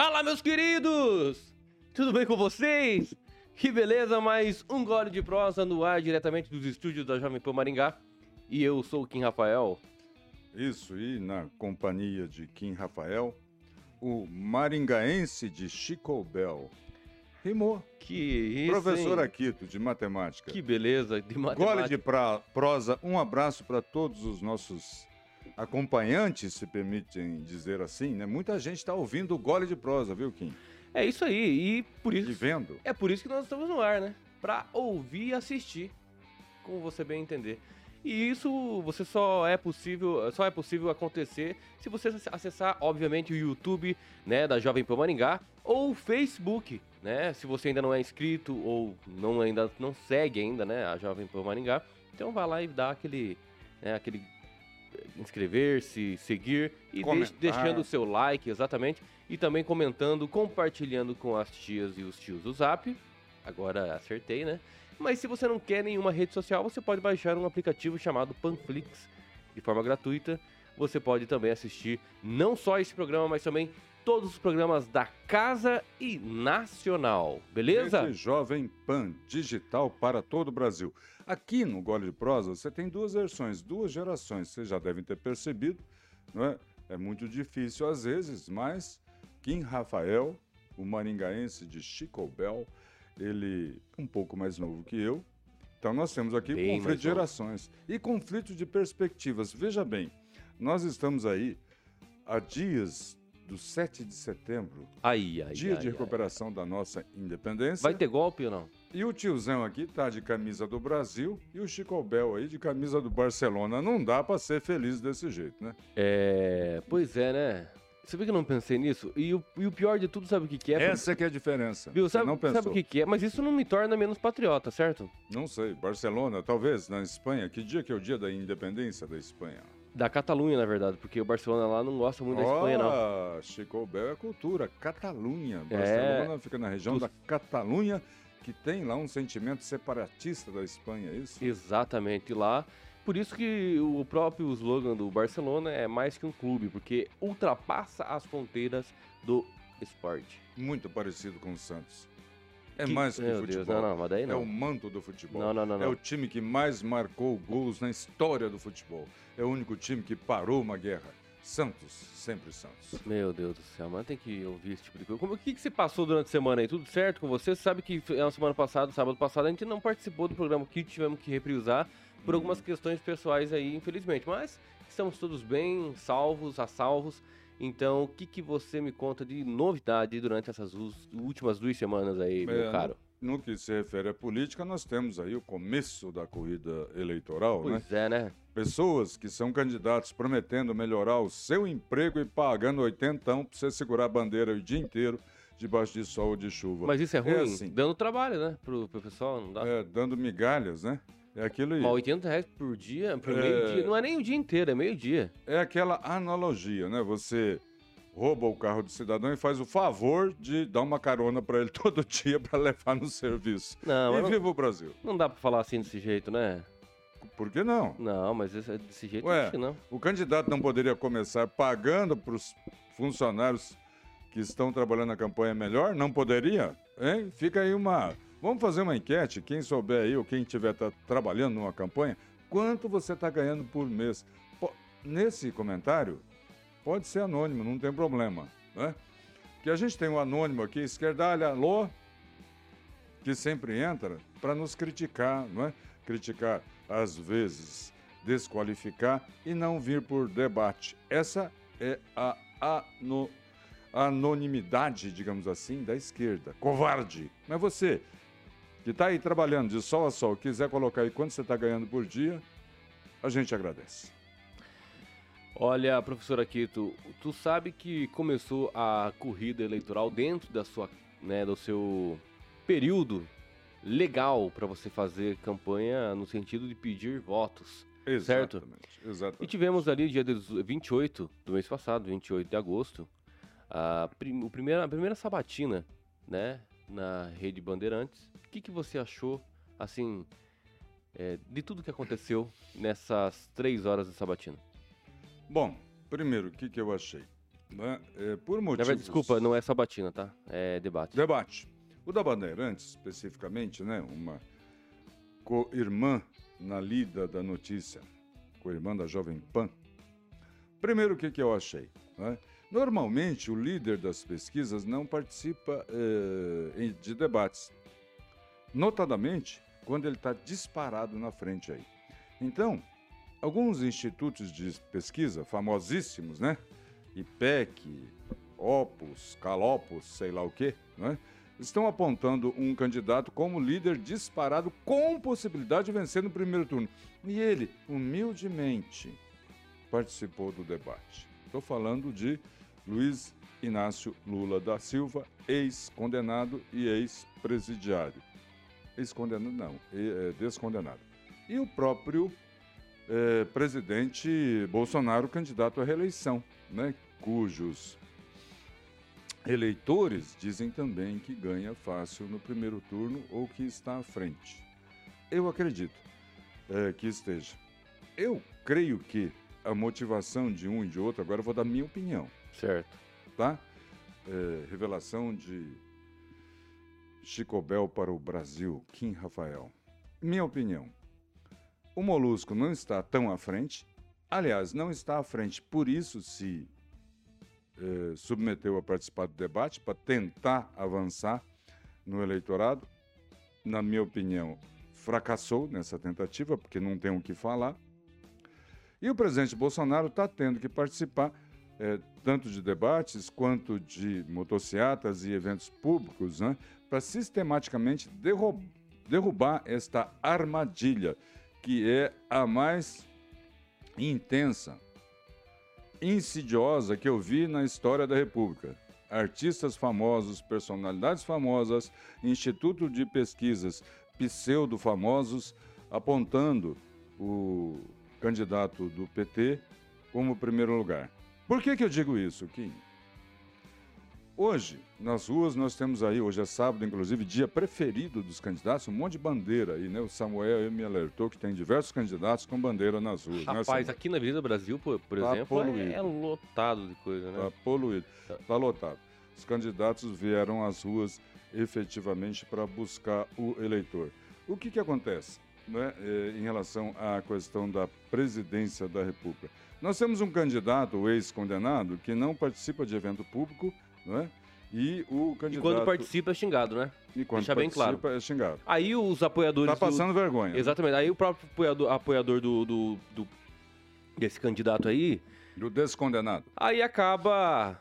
Fala, meus queridos! Tudo bem com vocês? Que beleza, mais um gole de prosa no ar diretamente dos estúdios da Jovem Pan Maringá. E eu sou o Kim Rafael. Isso, e na companhia de Kim Rafael, o maringaense de Chico Bell. Rimou. Que isso, Professor hein? Aquito, de matemática. Que beleza de matemática. Gole de pra- prosa, um abraço para todos os nossos acompanhantes, se permitem dizer assim, né? Muita gente está ouvindo o gole de prosa, viu, Kim? É isso aí, e por E isso vendo. é por isso que nós estamos no ar, né? Pra ouvir e assistir, como você bem entender. E isso você só é possível, só é possível acontecer se você acessar, obviamente, o YouTube, né, da Jovem Pan Maringá ou o Facebook, né? Se você ainda não é inscrito ou não ainda não segue ainda, né, a Jovem Pan Maringá, então vai lá e dá aquele, né, aquele inscrever-se, seguir e deixe- deixando o seu like, exatamente, e também comentando, compartilhando com as tias e os tios do Zap. Agora acertei, né? Mas se você não quer nenhuma rede social, você pode baixar um aplicativo chamado Panflix de forma gratuita. Você pode também assistir não só esse programa, mas também todos os programas da Casa e Nacional. Beleza? Esse Jovem Pan digital para todo o Brasil. Aqui no Gole de Prosa você tem duas versões, duas gerações. Vocês já devem ter percebido, não é? É muito difícil às vezes, mas Kim Rafael, o maringaense de Chico Bell, ele é um pouco mais novo que eu. Então nós temos aqui Bem conflito de gerações e conflito de perspectivas. Veja bem, nós estamos aí há dias do 7 de setembro, Aí, aí, dia ai, de ai. recuperação da nossa independência. Vai ter golpe ou não? E o tiozão aqui tá de camisa do Brasil e o Chico Bel aí de camisa do Barcelona. Não dá pra ser feliz desse jeito, né? É. Pois é, né? Você vê que eu não pensei nisso? E o, e o pior de tudo, sabe o que, que é? Essa que é a diferença. Viu? Sabe, não pensou? sabe o que, que é? Mas isso não me torna menos patriota, certo? Não sei. Barcelona, talvez, na Espanha. Que dia que é o dia da independência da Espanha? Da Catalunha, na verdade, porque o Barcelona lá não gosta muito da Espanha, não. Ah, Chico Bel é cultura. Catalunha. É. Barcelona fica na região Dos- da Catalunha, que tem lá um sentimento separatista da Espanha, é isso? Exatamente lá. Por isso que o próprio slogan do Barcelona é mais que um clube, porque ultrapassa as fronteiras do esporte. Muito parecido com o Santos. É Que- mais que Meu futebol. Deus, não, não, É não. o manto do futebol. Não, não, não, É não. o time que mais marcou gols na história do futebol. É o único time que parou uma guerra. Santos, sempre Santos. Meu Deus do céu, mas tem que ouvir esse tipo de coisa. Como, o que, que se passou durante a semana aí? Tudo certo com você? Você sabe que na semana passada, sábado passado, a gente não participou do programa que tivemos que reprisar por algumas questões pessoais aí, infelizmente. Mas estamos todos bem, salvos, a salvos. Então, o que, que você me conta de novidade durante essas últimas duas semanas aí, meu É, caro? No que se refere à política, nós temos aí o começo da corrida eleitoral, né? Pois é, né? Pessoas que são candidatos prometendo melhorar o seu emprego e pagando oitentão pra você segurar a bandeira o dia inteiro debaixo de sol ou de chuva. Mas isso é ruim, assim. dando trabalho, né? Pro, pro pessoal, não dá? É, dando migalhas, né? É aquilo aí. Mas 80 reais por dia, por É. meio dia, não é nem o dia inteiro, é meio dia. É aquela analogia, né? Você rouba o carro do cidadão e faz o favor de dar uma carona pra ele todo dia pra levar no serviço. Não, e mas não, viva o Brasil. não dá pra falar assim desse jeito, né? Por que não? Não, mas esse- desse jeito Ué. não. O candidato não poderia começar pagando pros funcionários que estão trabalhando na campanha melhor? Não poderia? Hein? Fica aí uma. Vamos fazer uma enquete. Quem souber aí ou quem estiver tá trabalhando numa campanha, quanto você está ganhando por mês? Po- Nesse comentário, pode ser anônimo, não tem problema. Né? Que a gente tem um anônimo aqui, esquerdalha, alô, que sempre entra para nos criticar, não é? Criticar, às vezes, desqualificar e não vir por debate. Essa é a ano- anonimidade, digamos assim, da esquerda. Covarde. Mas você, que está aí trabalhando de sol a sol, quiser colocar aí quanto você está ganhando por dia, a gente agradece. Olha, professor Aquito, tu sabe que começou a corrida eleitoral dentro da sua, né, do seu período legal para você fazer campanha no sentido de pedir votos. Certo. Exatamente. E Exatamente. tivemos ali dia 28 do mês passado, 28 de agosto, a, prim- o primeira, a primeira sabatina, né, na Rede Bandeirantes. O que, que você achou, assim, é, de tudo que aconteceu nessas três horas de sabatina? Bom, primeiro, o que, que eu achei? Né? É, por motivos... desculpa, não é sabatina, tá? É debate. Debate. O da Bandeirantes, especificamente, né? Uma co-irmã na lida da notícia, co-irmã da Jovem Pan. Primeiro, o que, que eu achei? né? Normalmente, o líder das pesquisas não participa eh, de debates. Notadamente, quando ele está disparado na frente aí. Então, alguns institutos de pesquisa, famosíssimos, né? IPEC, Opus, Calopus, sei lá o quê, né? estão apontando um candidato como líder disparado com possibilidade de vencer no primeiro turno. E ele, humildemente, participou do debate. Estou falando de Luiz Inácio Lula da Silva, ex-condenado e ex-presidiário. Ex-condenado não, é, descondenado. E o próprio é, presidente Bolsonaro, candidato à reeleição, né, cujos eleitores dizem também que ganha fácil no primeiro turno ou que está à frente. Eu acredito é, que esteja. Eu creio que a motivação de um e de outro, agora eu vou dar minha opinião, Certo. tá? É, revelação de Chico Bel para o Brasil, Kim Rafael. Minha opinião. O Molusco não está tão à frente. Aliás, não está à frente, por isso se eh, submeteu a participar do debate para tentar avançar no eleitorado. Na minha opinião, fracassou nessa tentativa, porque não tem o que falar. E o presidente Bolsonaro está tendo que participar eh, tanto de debates quanto de motocicletas e eventos públicos, né, para sistematicamente derru- derrubar esta armadilha, que é a mais intensa, insidiosa que eu vi na história da República. Artistas famosos, personalidades famosas, instituto de pesquisas pseudo-famosos apontando o candidato do PT como primeiro lugar. Por que, que eu digo isso, Kim? Hoje, nas ruas, nós temos aí, hoje é sábado, inclusive, dia preferido dos candidatos, um monte de bandeira aí, né? O Samuel me alertou que tem diversos candidatos com bandeira nas ruas. né, Rapaz, Samuel? aqui na Avenida Brasil, por, por Tá exemplo, é, poluído. é lotado de coisa, né? Tá poluído, tá lotado. Os candidatos vieram às ruas efetivamente para buscar o eleitor. O que, que acontece né, eh, em relação à questão da presidência da República? Nós temos um candidato, o ex-condenado, que não participa de evento público, não é? E o E candidato. quando participa é xingado, né? e quando deixa bem claro. participa, é xingado. Aí os apoiadores. Tá passando vergonha. Do... Exatamente. Aí o próprio apoiador, apoiador do, do- do- desse candidato aí, Do descondenado. aí acaba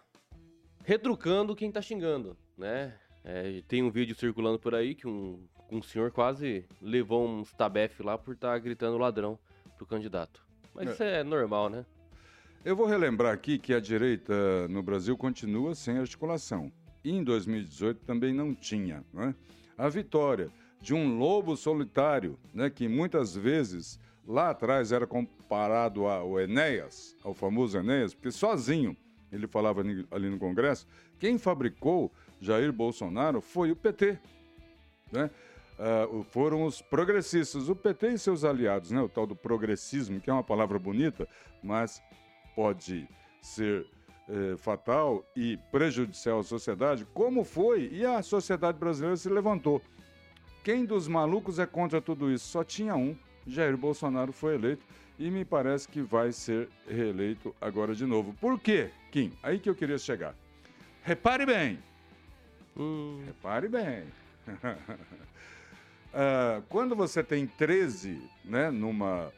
retrucando quem tá xingando, né? É, tem um vídeo circulando por aí que um, um senhor quase levou uns tabef lá por estar gritando ladrão pro candidato. Mas É. isso é normal, né? Eu vou relembrar aqui que a direita no Brasil continua sem articulação. E em 2018 também não tinha. Não é? A vitória de um lobo solitário, né, que muitas vezes lá atrás era comparado ao Enéas, ao famoso Enéas, porque sozinho ele falava ali no Congresso, quem fabricou Jair Bolsonaro foi o PT. Né? O- foram os progressistas, o PT e seus aliados, né? o tal do progressismo, que é uma palavra bonita, mas pode ser eh, fatal e prejudicial à sociedade, como foi, e a sociedade brasileira se levantou. Quem dos malucos é contra tudo isso? Só tinha um. Jair Bolsonaro foi eleito e me parece que vai ser reeleito agora de novo. Por quê, Kim? Aí que eu queria chegar. Repare bem, Hum, repare bem. Ah, quando você tem 13, né, numa,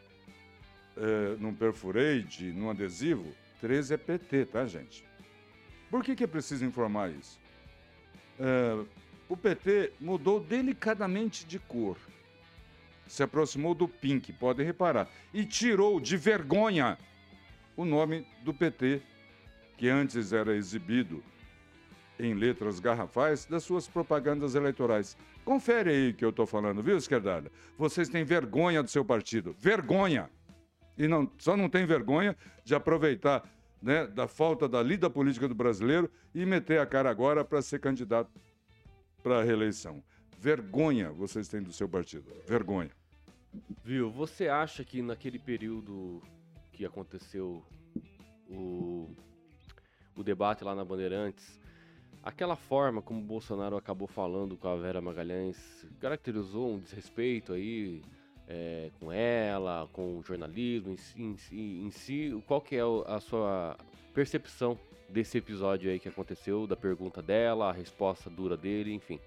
eh, num perfurate, num adesivo, 13 é PT, tá, gente? Por que, que é preciso informar isso? Eh, o PT mudou delicadamente de cor. Se aproximou do pink, podem reparar. E tirou de vergonha o nome do PT, que antes era exibido em letras garrafais das suas propagandas eleitorais. Confere aí o que eu estou falando, viu, esquerdalha? Vocês têm vergonha do seu partido. Vergonha! E não, só não tem vergonha de aproveitar né, da falta da lida política do brasileiro e meter a cara agora para ser candidato para a reeleição. Vergonha vocês têm do seu partido. Vergonha. Viu, você acha que naquele período que aconteceu o, o debate lá na Bandeirantes, aquela forma como Bolsonaro acabou falando com a Vera Magalhães caracterizou um desrespeito aí é, com ela, com o jornalismo em si, em si, em si. Qual que é a sua percepção desse episódio aí que aconteceu, da pergunta dela, a resposta dura dele, enfim?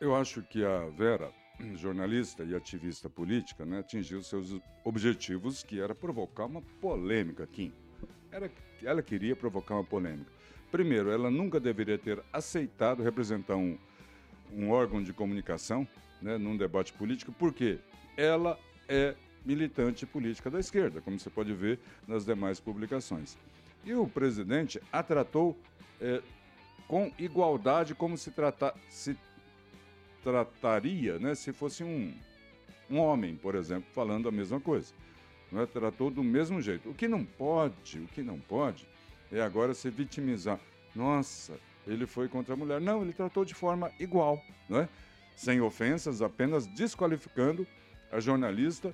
Eu acho que a Vera, jornalista e ativista política, né, atingiu seus objetivos, que era provocar uma polêmica, Kim. Era, ela queria provocar uma polêmica. Primeiro, ela nunca deveria ter aceitado representar um, um órgão de comunicação né, num debate político, porque ela é militante política da esquerda, como você pode ver nas demais publicações. E o presidente a tratou é, com igualdade, como se, trata, se trataria né, se fosse um, um homem, por exemplo, falando a mesma coisa. Não é? Tratou do mesmo jeito. O que não pode, o que não pode é agora se vitimizar. Nossa, ele foi contra a mulher. Não, ele tratou de forma igual, não é? Sem ofensas, apenas desqualificando a jornalista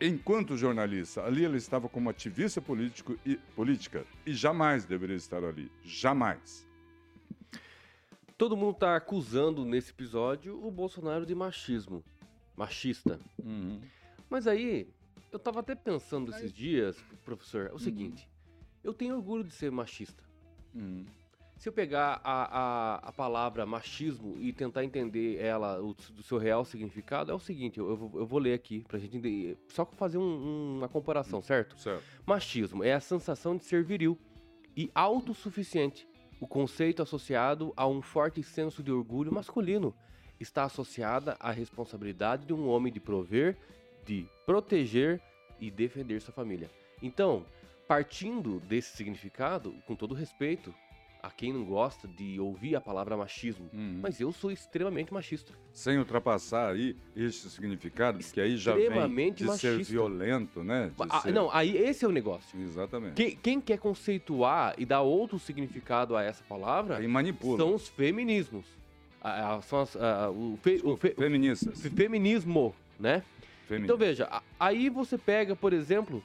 enquanto jornalista. Ali ela estava como ativista político e, política e jamais deveria estar ali. Jamais. Todo mundo está acusando nesse episódio o Bolsonaro de machismo. Machista. Uhum. Mas aí, eu estava até pensando esses dias, professor, é o uhum. seguinte: eu tenho orgulho de ser machista. Uhum. Se eu pegar a, a, a, palavra machismo e tentar entender ela, o, do seu real significado, é o seguinte: eu, eu, vou, eu vou, ler aqui pra gente entender, só fazer um, um, uma comparação, certo? Certo. Machismo é a sensação de ser viril e autossuficiente o conceito associado a um forte senso de orgulho masculino está associada à responsabilidade de um homem de prover, de proteger e defender sua família. Então, partindo desse significado, com todo respeito a quem não gosta de ouvir a palavra machismo, uhum. mas eu sou extremamente machista. Sem ultrapassar aí esse significado, que aí já vem de machista. ser violento, né? Ah, ser... Não, aí esse é o negócio. Exatamente. Quem, quem, quer conceituar e dar outro significado a essa palavra aí manipula. são os feminismos. são as, o, fe, Desculpa, o fe, feministas. O feminismo, né? Feminismo. Então veja, aí você pega, por exemplo,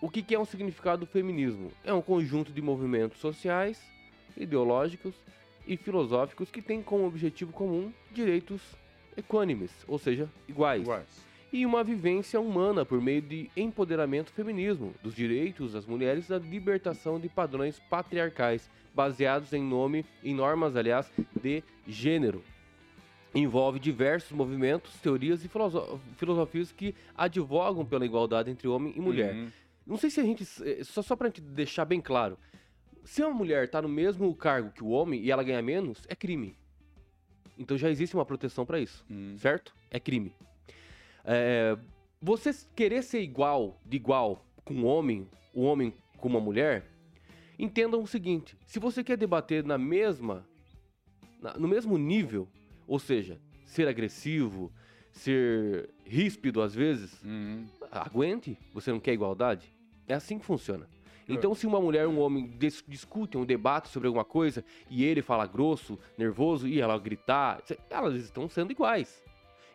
o que, que é um significado do feminismo? É um conjunto de movimentos sociais ideológicos e filosóficos que têm como objetivo comum direitos equânimes, ou seja, iguais. iguais. E uma vivência humana por meio de empoderamento feminismo, dos direitos das mulheres da libertação de padrões patriarcais, baseados em nome, em normas, aliás, de gênero. Envolve diversos movimentos, teorias e filosofias que advogam pela igualdade entre homem e mulher. Uhum. Não sei se a gente. Eh, só, só gente deixar bem claro se uma mulher tá no mesmo cargo que o homem e ela ganha menos, é crime. Então já existe uma proteção para isso, hum. certo? É crime. É, você querer ser igual, de igual com um homem, o um homem com uma mulher, entendam o seguinte: se você quer debater na mesma, na, no mesmo nível, ou seja, ser agressivo, ser ríspido às vezes, uhum. aguente. Você não quer igualdade? É assim que funciona. Então, se uma mulher e um homem dis discutem um debate sobre alguma coisa e ele fala grosso, nervoso e ela gritar, elas estão sendo iguais.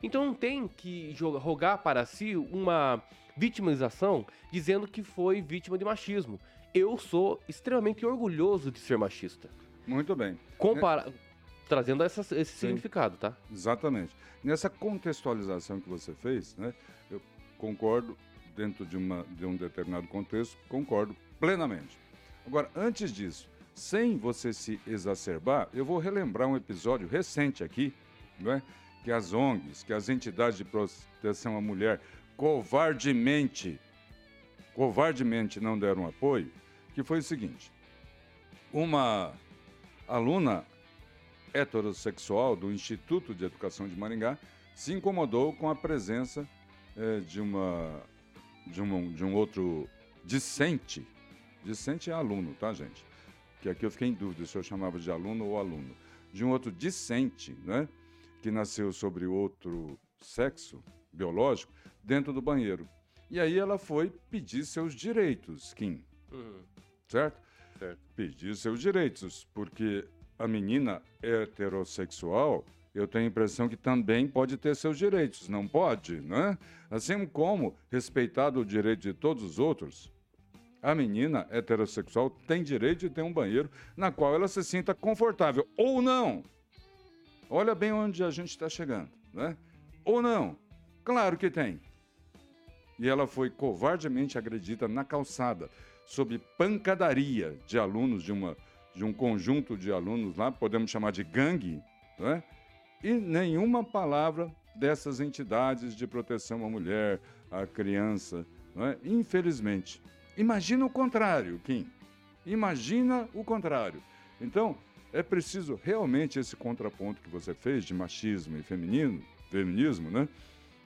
Então, não tem que jogar, rogar para si uma vitimização dizendo que foi vítima de machismo. Eu sou extremamente orgulhoso de ser machista. Muito bem. Compara... Trazendo essa, esse Sim. significado, tá? Exatamente. Nessa contextualização que você fez, né, eu concordo dentro de, uma, de um determinado contexto, concordo plenamente. Agora, antes disso, sem você se exacerbar, eu vou relembrar um episódio recente aqui, não é? que as ONGs, que as entidades de proteção à mulher covardemente, covardemente não deram apoio, que foi o seguinte: uma aluna heterossexual do Instituto de Educação de Maringá se incomodou com a presença eh, de, uma, de, um, de um outro discente Discente é aluno, tá, gente? Que aqui eu fiquei em dúvida se eu chamava de aluno ou aluno. De um outro discente, né? Que nasceu sobre outro sexo biológico dentro do banheiro. E aí ela foi pedir seus direitos, Kim. Uhum. Certo? Certo. Pedir seus direitos, porque a menina heterossexual, eu tenho a impressão que também pode ter seus direitos, não pode, né? Assim como respeitado o direito de todos os outros, A menina heterossexual tem direito de ter um banheiro na qual ela se sinta confortável. Ou não. Olha bem onde a gente está chegando, né? Ou não. Claro que tem. E ela foi covardemente agredida na calçada, sob pancadaria de alunos de, uma, de um conjunto de alunos lá, podemos chamar de gangue, né? E nenhuma palavra dessas entidades de proteção à mulher, à criança, é? infelizmente. Imagina o contrário, Kim. Imagina o contrário. Então, é preciso realmente esse contraponto que você fez de machismo e feminino, feminismo, né?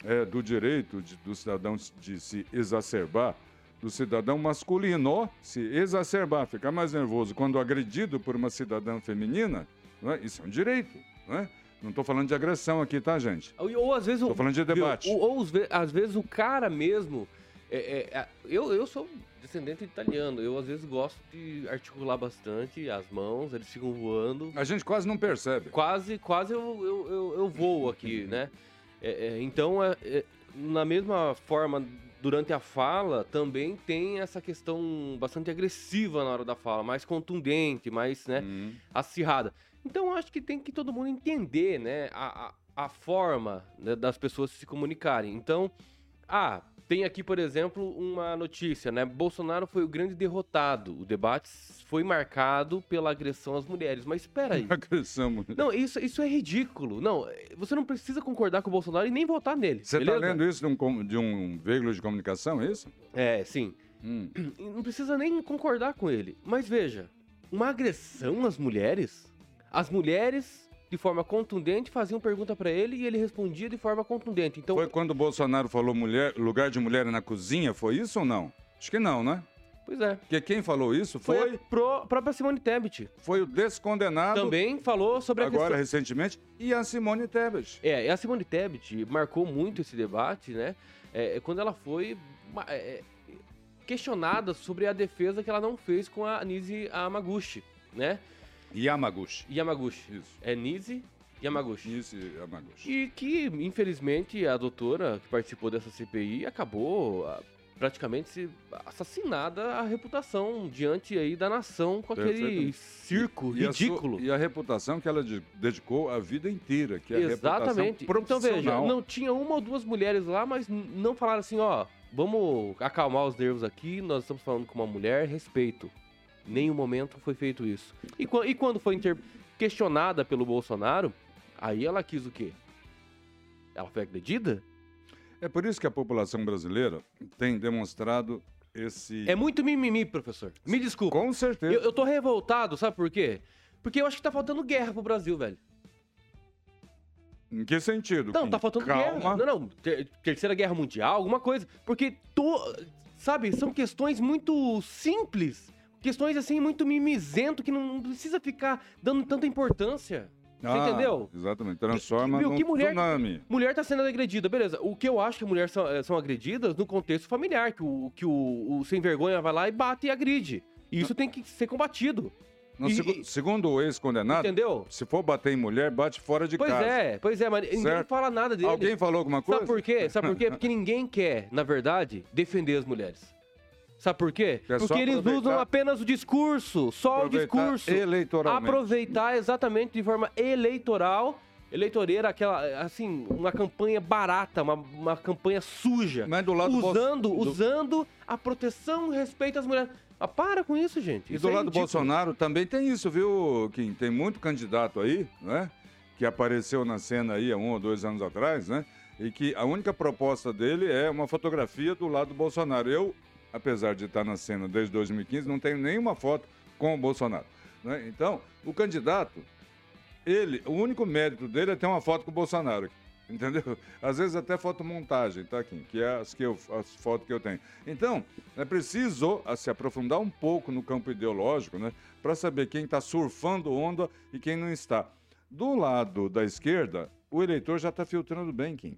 É, do direito de, do cidadão de se exacerbar, do cidadão masculino se exacerbar, ficar mais nervoso quando agredido por uma cidadã feminina, é? isso é um direito. Não é? Não estou falando de agressão aqui, tá, gente? Ou, ou às vezes... Estou falando de debate. Ou, ou, às vezes o cara mesmo... É, é, é, eu, eu sou descendente italiano. Eu, às vezes, gosto de articular bastante as mãos, eles ficam voando. A gente quase não percebe. Quase, quase eu, eu, eu, eu voo aqui, né? É, é, então, é, na mesma forma, durante a fala, também tem essa questão bastante agressiva na hora da fala, mais contundente, mais né, uhum. acirrada. Então acho que tem que todo mundo entender, né, a, a, a forma né, das pessoas se comunicarem. Então, ah, tem aqui, por exemplo, uma notícia, né? Bolsonaro foi o grande derrotado. O debate foi marcado pela agressão às mulheres. Mas espera aí. Agressão. Não, isso, isso é ridículo. Não, você não precisa concordar com o Bolsonaro e nem votar nele. Você está lendo isso de um, de um veículo de comunicação, é isso? É, sim. Hum. Não precisa nem concordar com ele. Mas veja, uma agressão às mulheres as mulheres, de forma contundente, faziam pergunta para ele e ele respondia de forma contundente. Então, foi quando o Bolsonaro falou mulher, lugar de mulher na cozinha, foi isso ou não? Acho que não, né? Pois é. Porque quem falou isso foi. Foi a pro, própria Simone Tebet. Foi o descondenado. Também falou sobre a Agora, questão... recentemente. E a Simone Tebet. É, e a Simone Tebet marcou muito esse debate, né? É, é quando ela foi é, é, questionada sobre a defesa que ela não fez com a Anise Amaguchi, né? Yamaguchi. Yamaguchi. Isso. É Nise Yamaguchi. Nise Yamaguchi. E que, infelizmente, a doutora que participou dessa CPI acabou ah, praticamente assassinada a reputação diante aí da nação com aquele circo e, ridículo. A sua, e a reputação que ela dedicou a vida inteira, que é Exatamente. a Então veja, não tinha uma ou duas mulheres lá, mas não falaram assim, ó, vamos acalmar os nervos aqui, nós estamos falando com uma mulher, respeito nenhum momento foi feito isso. E, e quando foi questionada pelo Bolsonaro, aí ela quis o quê? Ela foi agredida? É por isso que a população brasileira tem demonstrado esse. É muito mimimi, professor. Me desculpa. Com certeza. Eu, eu tô revoltado, sabe por quê? Porque eu acho que tá faltando guerra pro Brasil, velho. Em que sentido? Não, tá faltando Calma. guerra. Não, não. Ter terceira guerra mundial, alguma coisa. Porque, to, sabe, são questões muito simples questões assim muito mimizento que não precisa ficar dando tanta importância. Você ah, entendeu? Exatamente. Transforma que, num que mulher, tsunami. Mulher tá sendo agredida, beleza. O que eu acho que mulheres são, eh, são agredidas no contexto familiar, que o, que o, o sem vergonha vai lá e bate e agride. E isso tem que ser combatido. No, e, seg segundo o ex-condenado, entendeu? se for bater em mulher, bate fora de pois casa. Pois é, pois é, mas certo? ninguém fala nada dele. Alguém falou alguma coisa? Sabe por quê? Sabe por quê? Porque ninguém quer, na verdade, defender as mulheres. Sabe por quê? É Porque eles usam apenas o discurso, só o discurso. Eleitoralmente. Aproveitar exatamente de forma eleitoral eleitoreira, aquela, assim, uma campanha barata, uma, uma campanha suja. Mas do lado usando, do... usando a proteção e respeito às mulheres. Ah, para com isso, gente. E isso do é lado do Bolsonaro também tem isso, viu, Kim? Tem muito candidato aí, né? Que apareceu na cena aí há um ou dois anos atrás, né? E que a única proposta dele é uma fotografia do lado do Bolsonaro. Eu apesar de estar na cena desde 2015, não tenho nenhuma foto com o Bolsonaro. Né? Então, o candidato, ele, o único mérito dele é ter uma foto com o Bolsonaro. Entendeu? Às vezes até fotomontagem, tá, aqui, Que é as, que eu, as fotos que eu tenho. Então, é preciso se aprofundar um pouco no campo ideológico, né? Para saber quem está surfando onda e quem não está. Do lado da esquerda, o eleitor já está filtrando bem, Kim.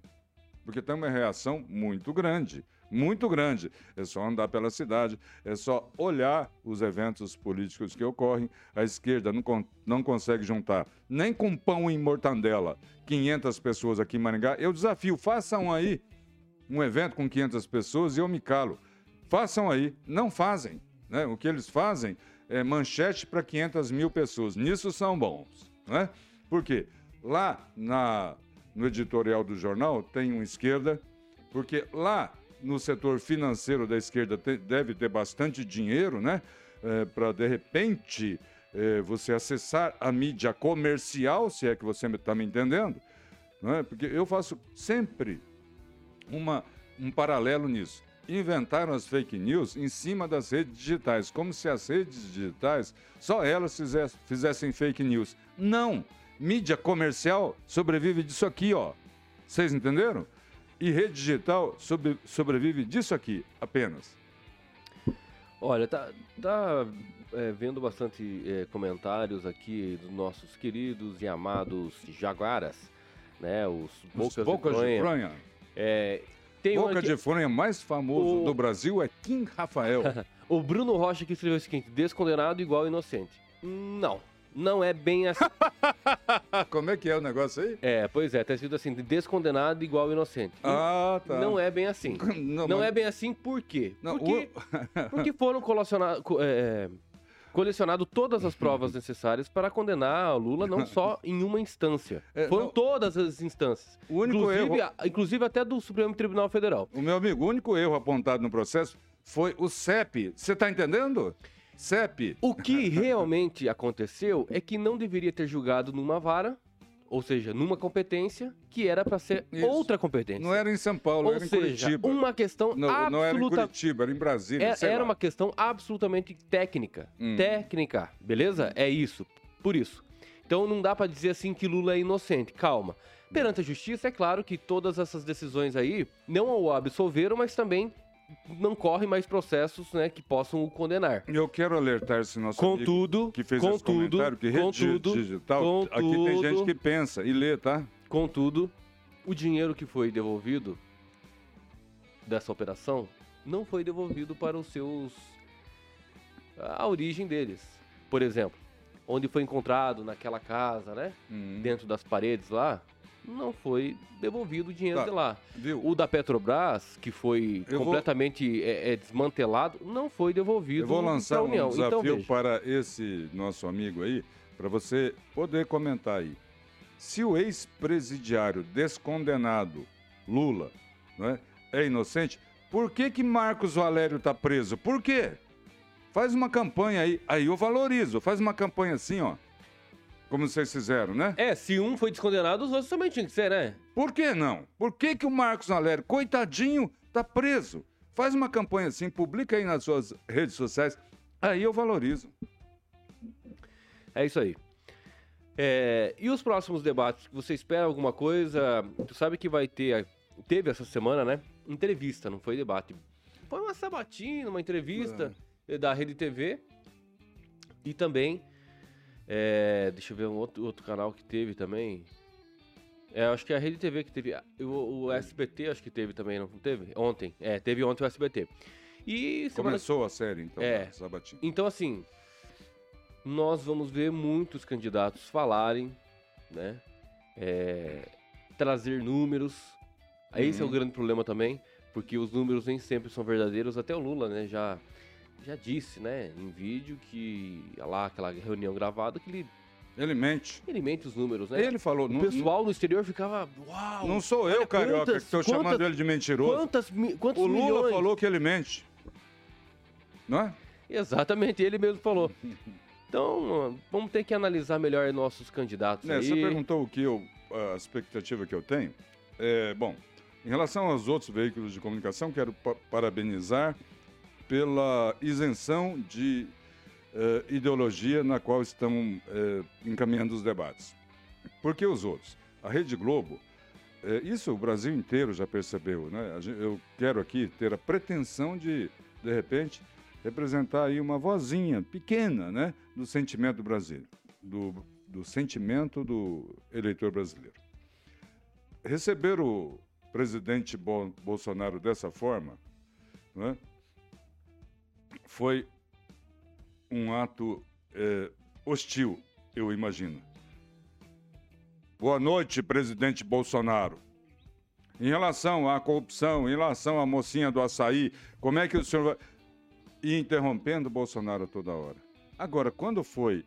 Porque tem uma reação muito grande muito grande. É só andar pela cidade, é só olhar os eventos políticos que ocorrem. A esquerda não, con não consegue juntar nem com pão e mortandela 500 pessoas aqui em Maringá. Eu desafio, façam aí um evento com 500 pessoas e eu me calo. Façam aí, não fazem. Né? O que eles fazem é manchete para 500 mil pessoas. Nisso são bons. Né? Por quê? Lá na, no editorial do jornal tem uma esquerda, porque lá no setor financeiro da esquerda te, deve ter bastante dinheiro, né? É, para de repente é, você acessar a mídia comercial, se é que você está me entendendo, não é? Porque eu faço sempre uma, um paralelo nisso. Inventaram as fake news em cima das redes digitais, como se as redes digitais só elas fizessem, fizessem fake news. Não! Mídia comercial sobrevive disso aqui, ó. Vocês entenderam? E rede digital sobre, sobrevive disso aqui apenas. Olha, tá, tá é, vendo bastante é, comentários aqui dos nossos queridos e amados jaguaras, né? Os bocas, Os bocas de fronha. De fronha. É, Boca aqui... de fronha mais famoso o... do Brasil é Kim Rafael. o Bruno Rocha que escreveu o seguinte: descondenado igual inocente. Não, não é bem assim. Como é que é o negócio aí? É, pois é, tá escrito assim, descondenado igual inocente. Ah, tá. Não é bem assim. Não, não mas... é bem assim por quê? Não, porque, o... porque foram colecionados... É, colecionado todas as provas necessárias para condenar Lula não só em uma instância. É, Foram não, todas as instâncias. O único inclusive, erro... inclusive até do Supremo Tribunal Federal. O meu amigo, o único erro apontado no processo foi o CEP. Você está entendendo? CEP. O que realmente aconteceu é que não deveria ter julgado numa vara, ou seja, numa competência que era para ser Isso. outra competência. Não era em São Paulo, ou era em seja, Curitiba. Uma questão não, absoluta... não era em Curitiba, era em Brasília. É, era uma questão absolutamente técnica. Hum. Técnica, beleza? É isso. Por isso. Então não dá para dizer assim que Lula é inocente. Calma. Perante a justiça, é claro que todas essas decisões aí não o absolveram, mas também não corre mais processos né, que possam o condenar. Eu quero alertar esse nosso contudo, que fez contudo, esse comentário, que contudo, digital, contudo, aqui tem gente que pensa e lê, tá? Contudo, o dinheiro que foi devolvido dessa operação não foi devolvido para os seus... a origem deles. Por exemplo, onde foi encontrado naquela casa, né? Uhum. Dentro das paredes lá, não foi devolvido o dinheiro tá, de lá. Viu? O da Petrobras, que foi eu completamente vou... é, é, desmantelado, não foi devolvido. Eu vou lançar um então, desafio então, para esse nosso amigo aí, para você poder comentar aí. Se o ex-presidiário descondenado Lula não é, é inocente, por que que Marcos Valério está preso? Por quê? Faz uma campanha aí, aí eu valorizo. Faz uma campanha assim, ó. Como vocês fizeram, né? É, se um foi descondenado, os outros também tinham que ser, né? Por que não? Por que, que o Marcos Valério, coitadinho, tá preso? Faz uma campanha assim, publica aí nas suas redes sociais. Aí eu valorizo. É isso aí. É, e os próximos debates? Você espera alguma coisa? Tu sabe que vai ter. Teve essa semana, né? Entrevista, não foi debate. Foi uma sabatina, uma entrevista é. da Rede TV. E também é, deixa eu ver um outro, outro canal que teve também. É, acho que é a Rede TV que teve. O, o SBT acho que teve também, não teve? Ontem. É, teve ontem o SBT. E semana... Começou a série, então, é, Sabatinho. Então, assim, nós vamos ver muitos candidatos falarem, né? É, trazer números. Esse uhum. é o uhum. grande problema também, porque os números nem sempre são verdadeiros. Até o Lula, né, já já disse, né, em vídeo que lá aquela reunião gravada que ele ele mente. Ele mente os números, né? Ele falou. O pessoal não, no exterior ficava, uau. Não sou eu, carioca, quantas, que estou chamando ele de mentiroso. Quantas, quantos o Lula milhões? falou que ele mente. Não é? Exatamente, ele mesmo falou. Então, vamos ter que analisar melhor nossos candidatos é, aí. Você perguntou o que eu, a expectativa que eu tenho. É, bom, em relação aos outros veículos de comunicação, quero parabenizar pela isenção de uh, ideologia na qual estão uh, encaminhando os debates. Por que os outros? A Rede Globo, uh, isso o Brasil inteiro já percebeu, né? Eu quero aqui ter a pretensão de, de repente, representar aí uma vozinha pequena, né, do sentimento brasileiro, do, do sentimento do eleitor brasileiro. Receber o presidente Bolsonaro dessa forma, né, foi um ato é, hostil, eu imagino. Boa noite, presidente Bolsonaro. Em relação à corrupção, em relação à mocinha do açaí, como é que o senhor vai. e interrompendo o Bolsonaro toda hora. Agora, quando foi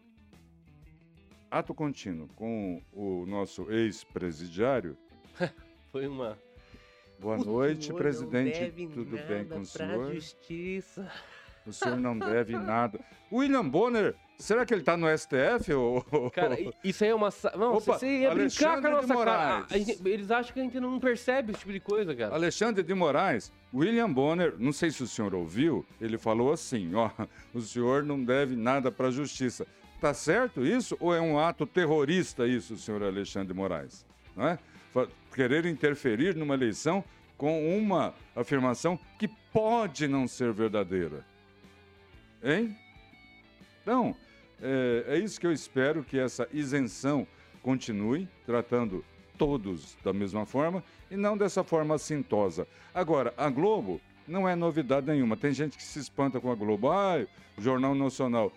ato contínuo com o nosso ex-presidiário. foi uma. Boa noite, presidente. Tudo bem com o senhor? Justiça. O senhor não deve nada. William Bonner, será que ele está no STF? Ou... Cara, isso aí é uma. Não, Opa, você ia brincar com a nossa cara. eles acham que a gente não percebe esse tipo de coisa, cara. Alexandre de Moraes, William Bonner, não sei se o senhor ouviu, ele falou assim: ó, o senhor não deve nada para a justiça. Tá certo isso ou é um ato terrorista isso, senhor Alexandre de Moraes? Não é? Querer interferir numa eleição com uma afirmação que pode não ser verdadeira. Hein? Então, é, é isso que eu espero que essa isenção continue, tratando todos da mesma forma e não dessa forma assintosa. Agora, a Globo não é novidade nenhuma. Tem gente que se espanta com a Globo. Ah, o Jornal Nacional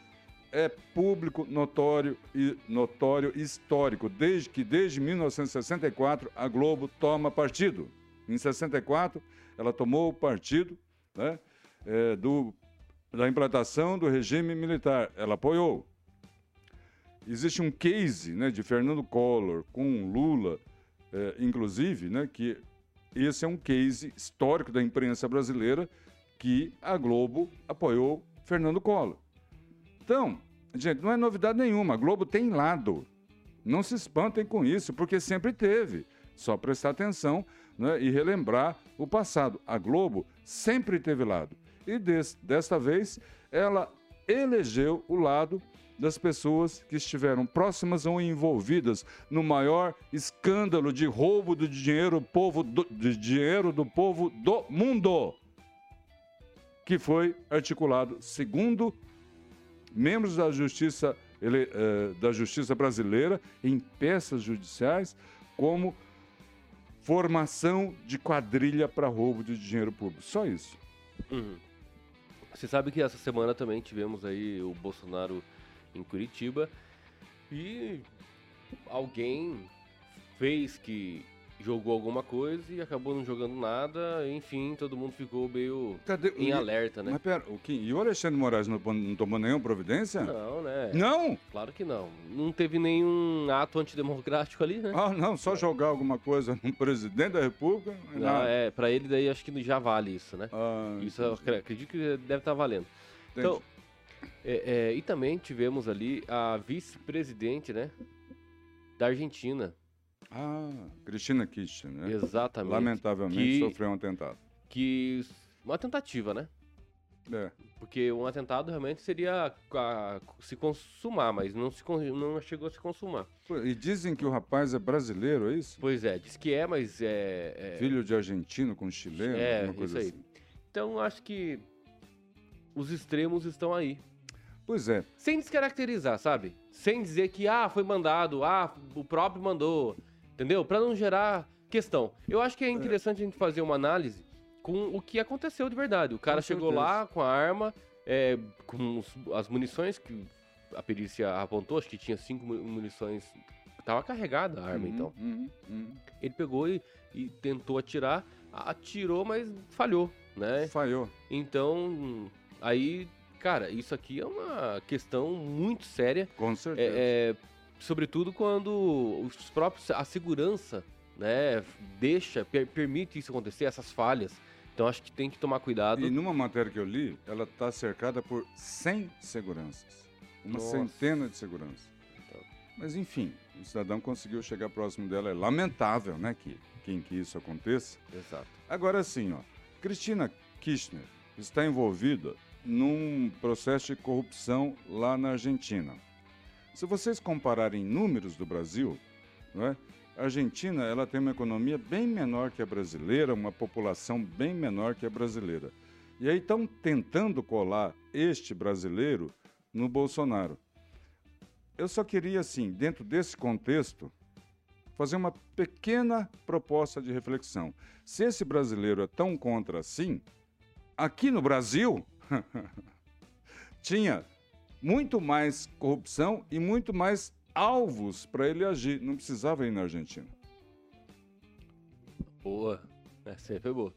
é público, notório e notório histórico, desde que desde 1964 a Globo toma partido. Em 64 ela tomou o partido né, é, do da implantação do regime militar. Ela apoiou. Existe um case né, de Fernando Collor com Lula, é, inclusive, né, que esse é um case histórico da imprensa brasileira que a Globo apoiou Fernando Collor. Então, gente, não é novidade nenhuma. A Globo tem lado. Não se espantem com isso, porque sempre teve. Só prestar atenção né, e relembrar o passado. A Globo sempre teve lado e des, desta vez ela elegeu o lado das pessoas que estiveram próximas ou envolvidas no maior escândalo de roubo de dinheiro, povo do, de dinheiro do povo do mundo, que foi articulado segundo membros da justiça, ele, eh, da justiça brasileira em peças judiciais como formação de quadrilha para roubo de dinheiro público. Só isso. Uhum. Você sabe que essa semana também tivemos aí o Bolsonaro em Curitiba e alguém fez que jogou alguma coisa e acabou não jogando nada, enfim, todo mundo ficou meio Cadê? em alerta, né? Mas pera, o que, e o Alexandre Moraes não, não, tomou nenhuma providência? Não, né? Não? Claro que não. Não teve nenhum ato antidemocrático ali, né? Ah, não, só jogar alguma coisa no presidente da República? Não, é, pra ele daí acho que já vale isso, né? Ah, isso eu acredito que deve estar tá valendo. Entendi. Então, é, é, e também tivemos ali a vice-presidente, né? Da Argentina, ah, Cristina Kirchner, né? Exatamente. Lamentavelmente que, sofreu um atentado. Que. Uma tentativa, né? É. Porque um atentado realmente seria a, se consumar, mas não, se, não chegou a se consumar. E dizem que o rapaz é brasileiro, é isso? Pois é, diz que é, mas é. é... Filho de argentino com chileno, é, alguma coisa. Assim. Então acho que os extremos estão aí. Pois é. Sem descaracterizar, sabe? Sem dizer que, ah, foi mandado, ah, o próprio mandou entendeu? Para não gerar questão. Eu acho que é interessante a gente fazer uma análise com o que aconteceu de verdade. O cara com chegou certeza. lá com a arma, é, com os, as munições que a perícia apontou, acho que tinha cinco munições. Tava carregada a arma, uhum, então. Uhum, uhum. Ele pegou e, e, tentou atirar, atirou, mas falhou, né? Falhou. Então, aí, cara, isso aqui é uma questão muito séria. Com certeza. É, é, sobretudo quando os próprios a segurança, né, deixa per, permite isso acontecer, essas falhas. Então acho que tem que tomar cuidado. E numa matéria que eu li, ela está cercada por 100 seguranças, uma Nossa. centena de seguranças. Então. Mas enfim, o cidadão conseguiu chegar próximo dela. É lamentável, né, que quem que isso aconteça. Exato. Agora sim, ó, Cristina Kirchner está envolvida num processo de corrupção lá na Argentina. Se vocês compararem números do Brasil, é? a Argentina ela tem uma economia bem menor que a brasileira, uma população bem menor que a brasileira. E aí estão tentando colar este brasileiro no Bolsonaro. Eu só queria, assim, dentro desse contexto, fazer uma pequena proposta de reflexão. Se esse brasileiro é tão contra assim, aqui no Brasil tinha muito mais corrupção e muito mais alvos para ele agir. Não precisava ir na Argentina. Boa. Essa aí foi boa.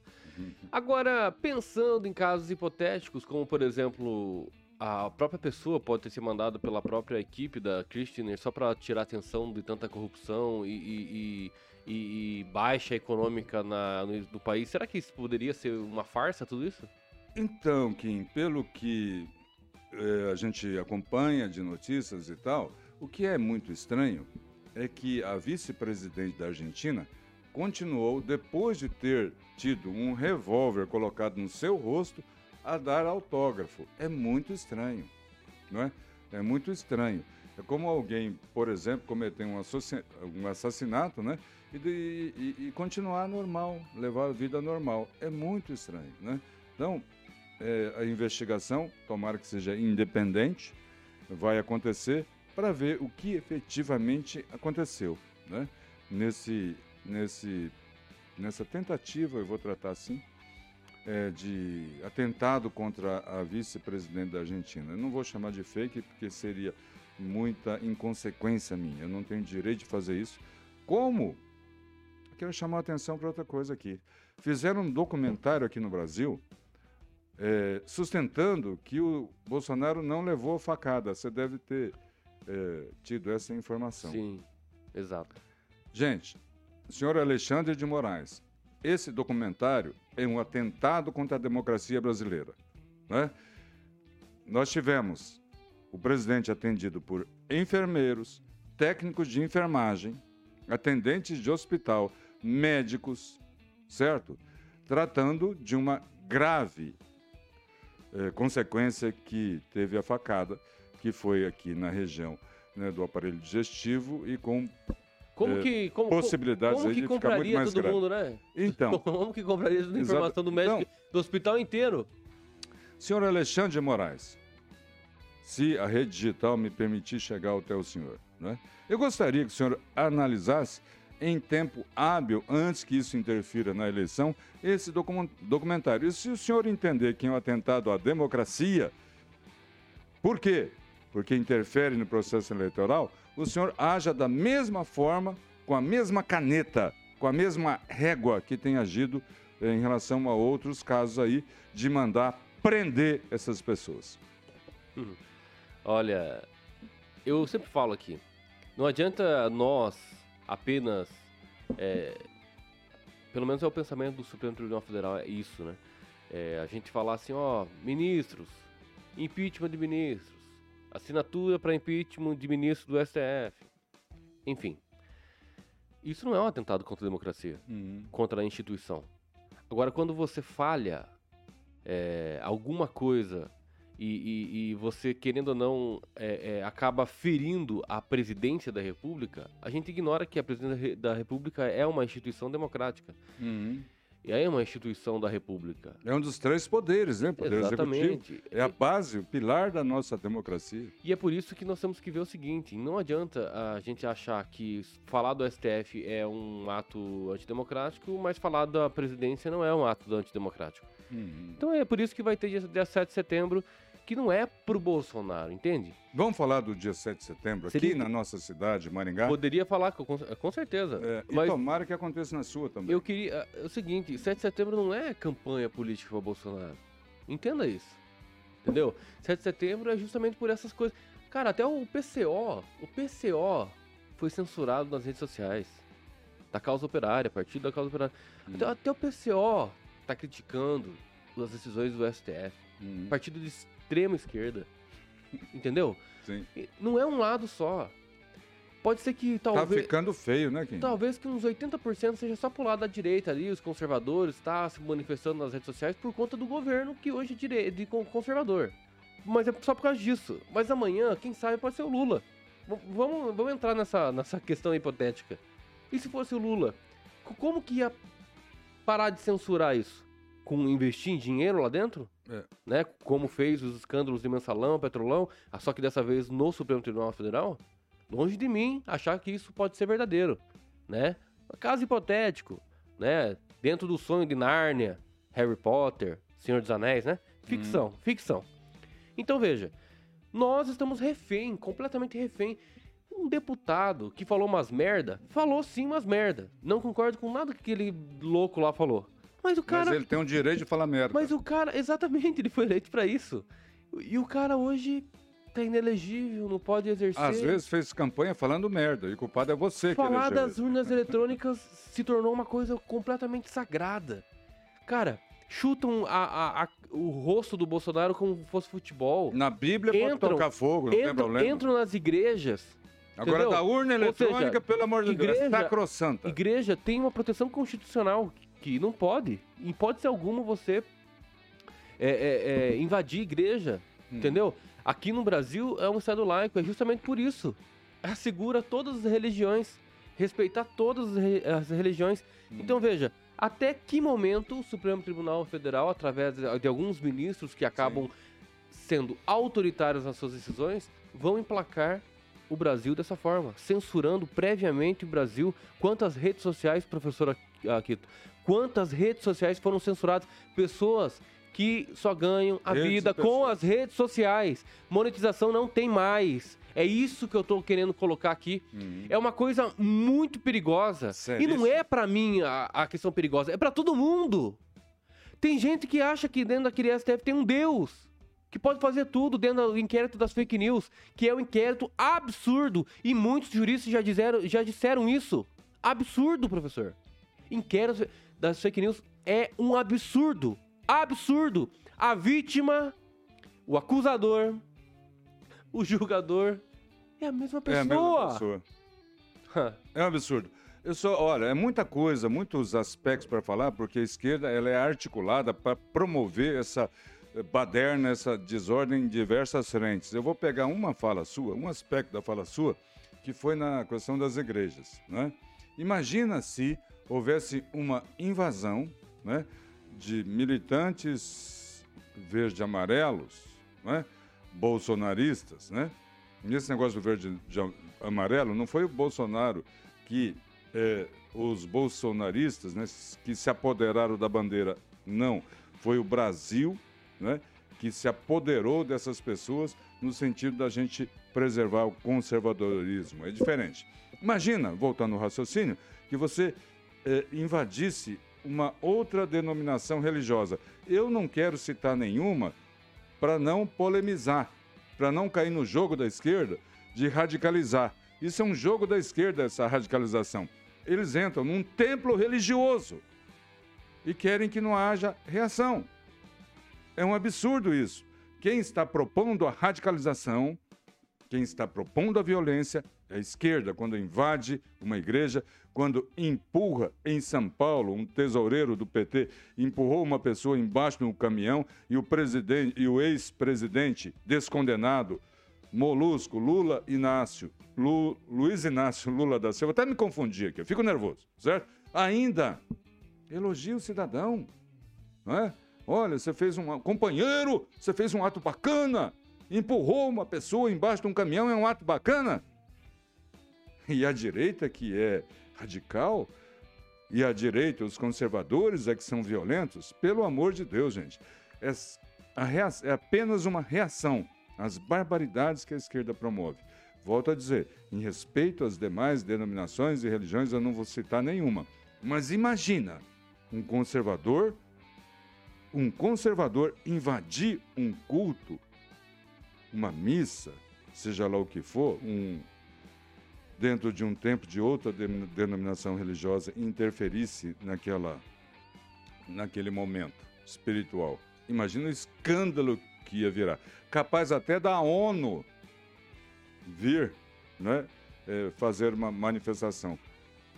Agora, pensando em casos hipotéticos, como por exemplo, a própria pessoa pode ter sido mandada pela própria equipe da Kirchner só para tirar atenção de tanta corrupção e, e, e, e baixa econômica na, no, no, país, será que isso poderia ser uma farsa, tudo isso? Então, Kim, pelo que a gente acompanha de notícias e tal, o que é muito estranho é que a vice-presidente da Argentina continuou, depois de ter tido um revólver colocado no seu rosto, a dar autógrafo. É muito estranho, não é? É muito estranho. É como alguém, por exemplo, cometer um, um assassinato, né? E, de, e, e, continuar normal, levar a vida normal. É muito estranho, né? Então, é, a investigação, tomara que seja independente, vai acontecer para ver o que efetivamente aconteceu, né? Nesse, nesse, nessa tentativa, eu vou tratar assim, é, de atentado contra a vice-presidente da Argentina. Eu não vou chamar de fake porque seria muita inconsequência minha. Eu não tenho direito de fazer isso. Como? Quero chamar a atenção para outra coisa aqui. Fizeram um documentário aqui no Brasil é, sustentando que o Bolsonaro não levou facada. Você deve ter é, tido essa informação. Sim, exato. Gente, senhor Alexandre de Moraes, esse documentário é um atentado contra a democracia brasileira. Né? Nós tivemos o presidente atendido por enfermeiros, técnicos de enfermagem, atendentes de hospital, médicos, certo? Tratando de uma grave eh, consequência que teve a facada, que foi aqui na região né, do aparelho digestivo e com como é, que, como, possibilidades como que de ficar muito mais todo grave. mundo, né? Então. como que compraria toda a informação do médico então, do hospital inteiro? Senhor Alexandre Moraes, se a rede digital me permitir chegar até o senhor, né? Eu gostaria que o senhor analisasse em tempo hábil, antes que isso interfira na eleição, esse documentário. E se o senhor entender que é um atentado à democracia, por quê? Porque interfere no processo eleitoral, o senhor haja da mesma forma, com a mesma caneta, com a mesma régua que tem agido em relação a outros casos aí de mandar prender essas pessoas. Hum. Olha, eu sempre falo aqui, não adianta nós apenas, é, pelo menos é o pensamento do Supremo Tribunal Federal, é isso, né? É, a gente falar assim, ó, ministros, impeachment de ministros, assinatura para impeachment de ministro do STF. Enfim. Isso não é um atentado contra a democracia, uhum. contra a instituição. Agora, quando você falha é, alguma coisa e, e, e, você, querendo ou não, é, é, acaba ferindo a presidência da República, a gente ignora que a presidência da República é uma instituição democrática. Uhum. E aí é uma instituição da República. É um dos três poderes, né? Poder Exatamente. Executivo. É a base, o pilar da nossa democracia. E é por isso que nós temos que ver o seguinte: não adianta a gente achar que falar do STF é um ato antidemocrático, mas falar da presidência não é um ato antidemocrático. Uhum. Então é por isso que vai ter dia, dia 7 de setembro que não é pro Bolsonaro, entende? Vamos falar do dia 7 de setembro Seria... aqui na nossa cidade, Maringá? Poderia falar, com, com certeza. É, mas... E tomara que aconteça na sua também. Eu queria. É o seguinte: 7 de setembro não é campanha política para Bolsonaro. Entenda isso. Entendeu? 7 de setembro é justamente por essas coisas. Cara, até o PCO, o PCO foi censurado nas redes sociais. Da causa operária, partido da causa operária. Hum. Até, até, o PCO tá criticando as decisões do STF. Hum. Partido de extrema esquerda. Entendeu? Sim. Não é um lado só. Pode ser que tá talvez. Tá ficando feio, né, Kim? Talvez que uns 80% seja só pro lado da direita ali, os conservadores, tá se manifestando nas redes sociais por conta do governo que hoje é dire... de conservador. Mas é só por causa disso. Mas amanhã, quem sabe, pode ser o Lula. V vamos, vamos entrar nessa, nessa questão hipotética. E se fosse o Lula? Como que ia parar de censurar isso? Com investir em dinheiro lá dentro? É. Né? Como fez os escândalos de mensalão, petrolão, ah, só que dessa vez no Supremo Tribunal Federal. Longe de mim achar que isso pode ser verdadeiro, né? Caso hipotético, né? Dentro do sonho de Nárnia, Harry Potter, Senhor dos Anéis, né? Ficção, hum. ficção. Então veja, nós estamos refém, completamente refém. Um deputado que falou umas merda, falou sim umas merda. Não concordo com nada que aquele louco lá falou. Mas o cara. Mas ele tem o direito de falar merda. Mas o cara, exatamente, ele foi eleito pra isso. E o cara hoje tá inelegível, não pode exercer. Às vezes fez campanha falando merda, e o culpado é você Falar que das urnas eletrônicas se tornou uma coisa completamente sagrada. Cara, chutam a, a, a, o rosto do Bolsonaro como se fosse futebol. Na Bíblia entram, pode tocar fogo, não entram, tem problema. Entram nas igrejas. Agora, entendeu? da urna eletrônica, seja, pelo amor de igreja, Deus, é sacrossanta. Igreja tem uma proteção constitucional que não pode, em hipótese alguma, você é, é, é, invadir igreja, hum. entendeu? Aqui no Brasil é um Estado laico, é justamente por isso. Assegura todas as religiões, respeitar todas as religiões. Hum. Então, veja, até que momento o Supremo Tribunal Federal, através de alguns ministros que acabam Sim. sendo autoritários nas suas decisões, vão emplacar o Brasil dessa forma, censurando previamente o Brasil. Quantas redes sociais, professora Akito, quantas redes sociais foram censuradas? Pessoas que só ganham a redes vida com as redes sociais. Monetização não tem mais. É isso que eu tô querendo colocar aqui. Uhum. É uma coisa muito perigosa. Sério? E não é para mim a, a, questão perigosa, é para todo mundo. Tem gente que acha que dentro daquele STF tem um Deus que pode fazer tudo dentro do inquérito das fake news, que é um inquérito absurdo. E muitos juristas já, disseram, já disseram isso. Absurdo, professor. Inquérito das fake news é um absurdo. Absurdo. A vítima, o acusador, o julgador é a mesma pessoa. É a mesma pessoa. é um absurdo. Eu só, olha, é muita coisa, muitos aspectos para falar, porque a esquerda ela é articulada para promover essa baderna, essa desordem em diversas frentes. Eu vou pegar uma fala sua, um aspecto da fala sua, que foi na questão das igrejas. Né? Imagina se houvesse uma invasão né, de militantes verde-amarelos, né, bolsonaristas. Né? Nesse negócio do verde-amarelo, não foi o Bolsonaro que é, os bolsonaristas né, que se apoderaram da bandeira, não. Foi o Brasil né, que se apoderou dessas pessoas no sentido da gente preservar o conservadorismo. É diferente. Imagina, voltando ao raciocínio, que você eh, invadisse uma outra denominação religiosa. Eu não quero citar nenhuma para não polemizar, para não cair no jogo da esquerda de radicalizar. Isso é um jogo da esquerda, essa radicalização. Eles entram num templo religioso e querem que não haja reação. É um absurdo isso. Quem está propondo a radicalização, quem está propondo a violência a esquerda, quando invade uma igreja, quando empurra em São Paulo, um tesoureiro do PT empurrou uma pessoa embaixo de um caminhão e o presidente e o ex-presidente descondenado Molusco, Lula Inácio, Lu, Luiz Inácio Lula da Silva, até me confundi aqui, eu fico nervoso, certo? Ainda elogia o cidadão, não é? Olha, você fez um companheiro, você fez um ato bacana, empurrou uma pessoa embaixo de um caminhão, é um ato bacana. E a direita, que é radical, e a direita, os conservadores é que são violentos, pelo amor de Deus, gente. É, é apenas uma reação às barbaridades que a esquerda promove. Volto a dizer, em respeito às demais denominações e religiões, eu não vou citar nenhuma. Mas imagina um conservador um conservador invadir um culto, uma missa, seja lá o que for, um, dentro de um templo de outra denominação religiosa, interferisse naquela, naquele momento espiritual. Imagina o escândalo que ia virar. Capaz até da ONU vir né, é, fazer uma manifestação.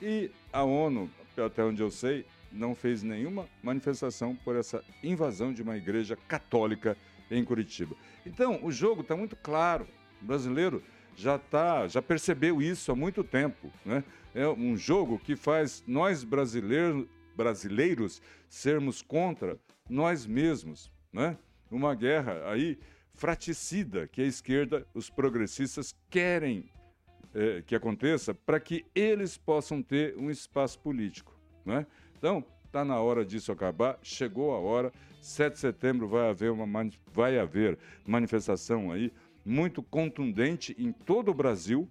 E a ONU, até onde eu sei, não fez nenhuma manifestação por essa invasão de uma igreja católica em Curitiba. Então, o jogo está muito claro. O brasileiro já tá, já percebeu isso há muito tempo, né? É um jogo que faz nós brasileiros, brasileiros sermos contra nós mesmos, né? Uma guerra aí fraticida que a esquerda, os progressistas querem é, que aconteça para que eles possam ter um espaço político, né? Então, está na hora disso acabar, chegou a hora. 7 de setembro vai haver uma vai haver manifestação aí muito contundente em todo o Brasil,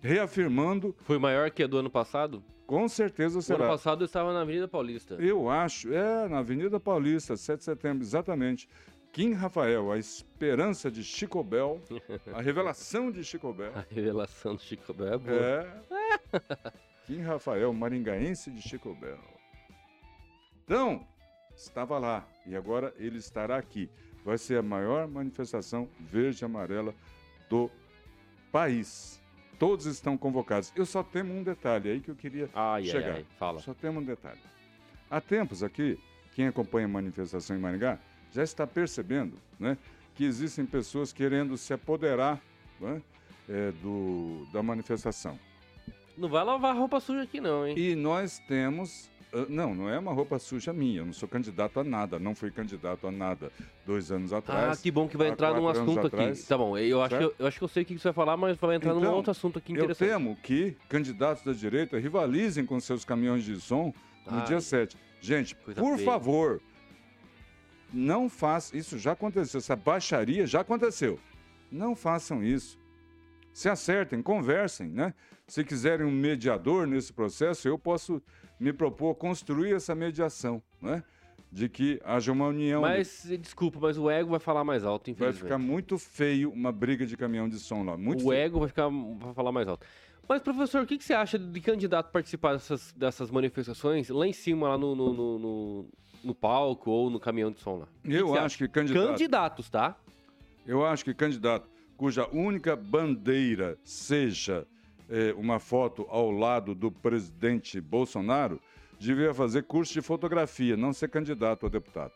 reafirmando. Foi maior que a do ano passado? Com certeza O será. ano passado eu estava na Avenida Paulista. Eu acho, é, na Avenida Paulista, 7 de setembro, exatamente. Kim Rafael, a esperança de Chico Bel, a revelação de Chico Bel. A revelação do Chico Bel é boa. É. Kim Rafael, maringaense de Chico Bel. Então, estava lá e agora ele estará aqui. Vai ser a maior manifestação verde e amarela do país. Todos estão convocados. Eu só tenho um detalhe aí que eu queria Ai, ai, chegar. ai. Fala. Só temos um detalhe. Há tempos aqui, quem acompanha a manifestação em Maringá já está percebendo né, que existem pessoas querendo se apoderar né, é, do, da manifestação. Não vai lavar roupa suja aqui não, hein? E nós temos. Ah, Não, não é uma roupa suja minha. Eu não sou candidato a nada. Não fui candidato a nada dois anos Ah, atrás. que bom que vai entrar num assunto aqui. Tá bom, eu acho, que eu, eu acho que eu sei o que você vai falar, mas vai entrar num Então, outro assunto aqui Eu interessante. temo que candidatos da direita rivalizem com seus caminhões de som no Ai. dia 7. Gente, por feia. favor, não façam. Isso já aconteceu. Essa baixaria já aconteceu. Não façam isso. Se acertem, conversem, né? Se quiserem um mediador nesse processo, eu posso me propor construir essa mediação, né? De que haja uma união. Mas, desculpa, mas o ego vai falar mais alto, Vai infelizmente. ficar muito feio uma briga de caminhão de som lá. Muito o feio. ego vai ficar vai falar mais alto. Mas, professor, o que, que você acha de candidato participar dessas, dessas manifestações lá em cima, lá no, no, no, no- no palco ou no caminhão de som lá? Que Eu que acho que candidato. Candidatos, tá? Eu acho que candidato cuja única bandeira seja eh, uma foto ao lado do presidente Bolsonaro devia fazer curso de fotografia, não ser candidato a deputado.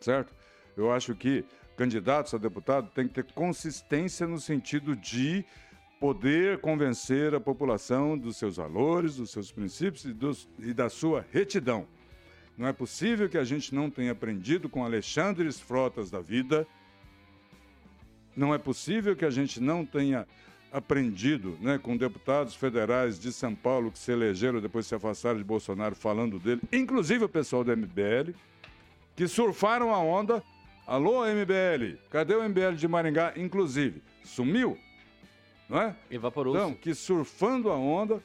Certo? Eu acho que candidatos a deputado têm que ter consistência no sentido de poder convencer a população dos seus valores, dos seus princípios e, dos- e da sua retidão. Não é possível que a gente não tenha aprendido com Alexandres Frotas da vida, não é possível que a gente não tenha aprendido né, com deputados federais de São Paulo que se elegeram depois se afastaram de Bolsonaro falando dele, inclusive o pessoal do MBL, que surfaram a onda. Alô, MBL, cadê o MBL de Maringá, inclusive? Sumiu? Não é? Evaporou-se. Então, que surfando a onda,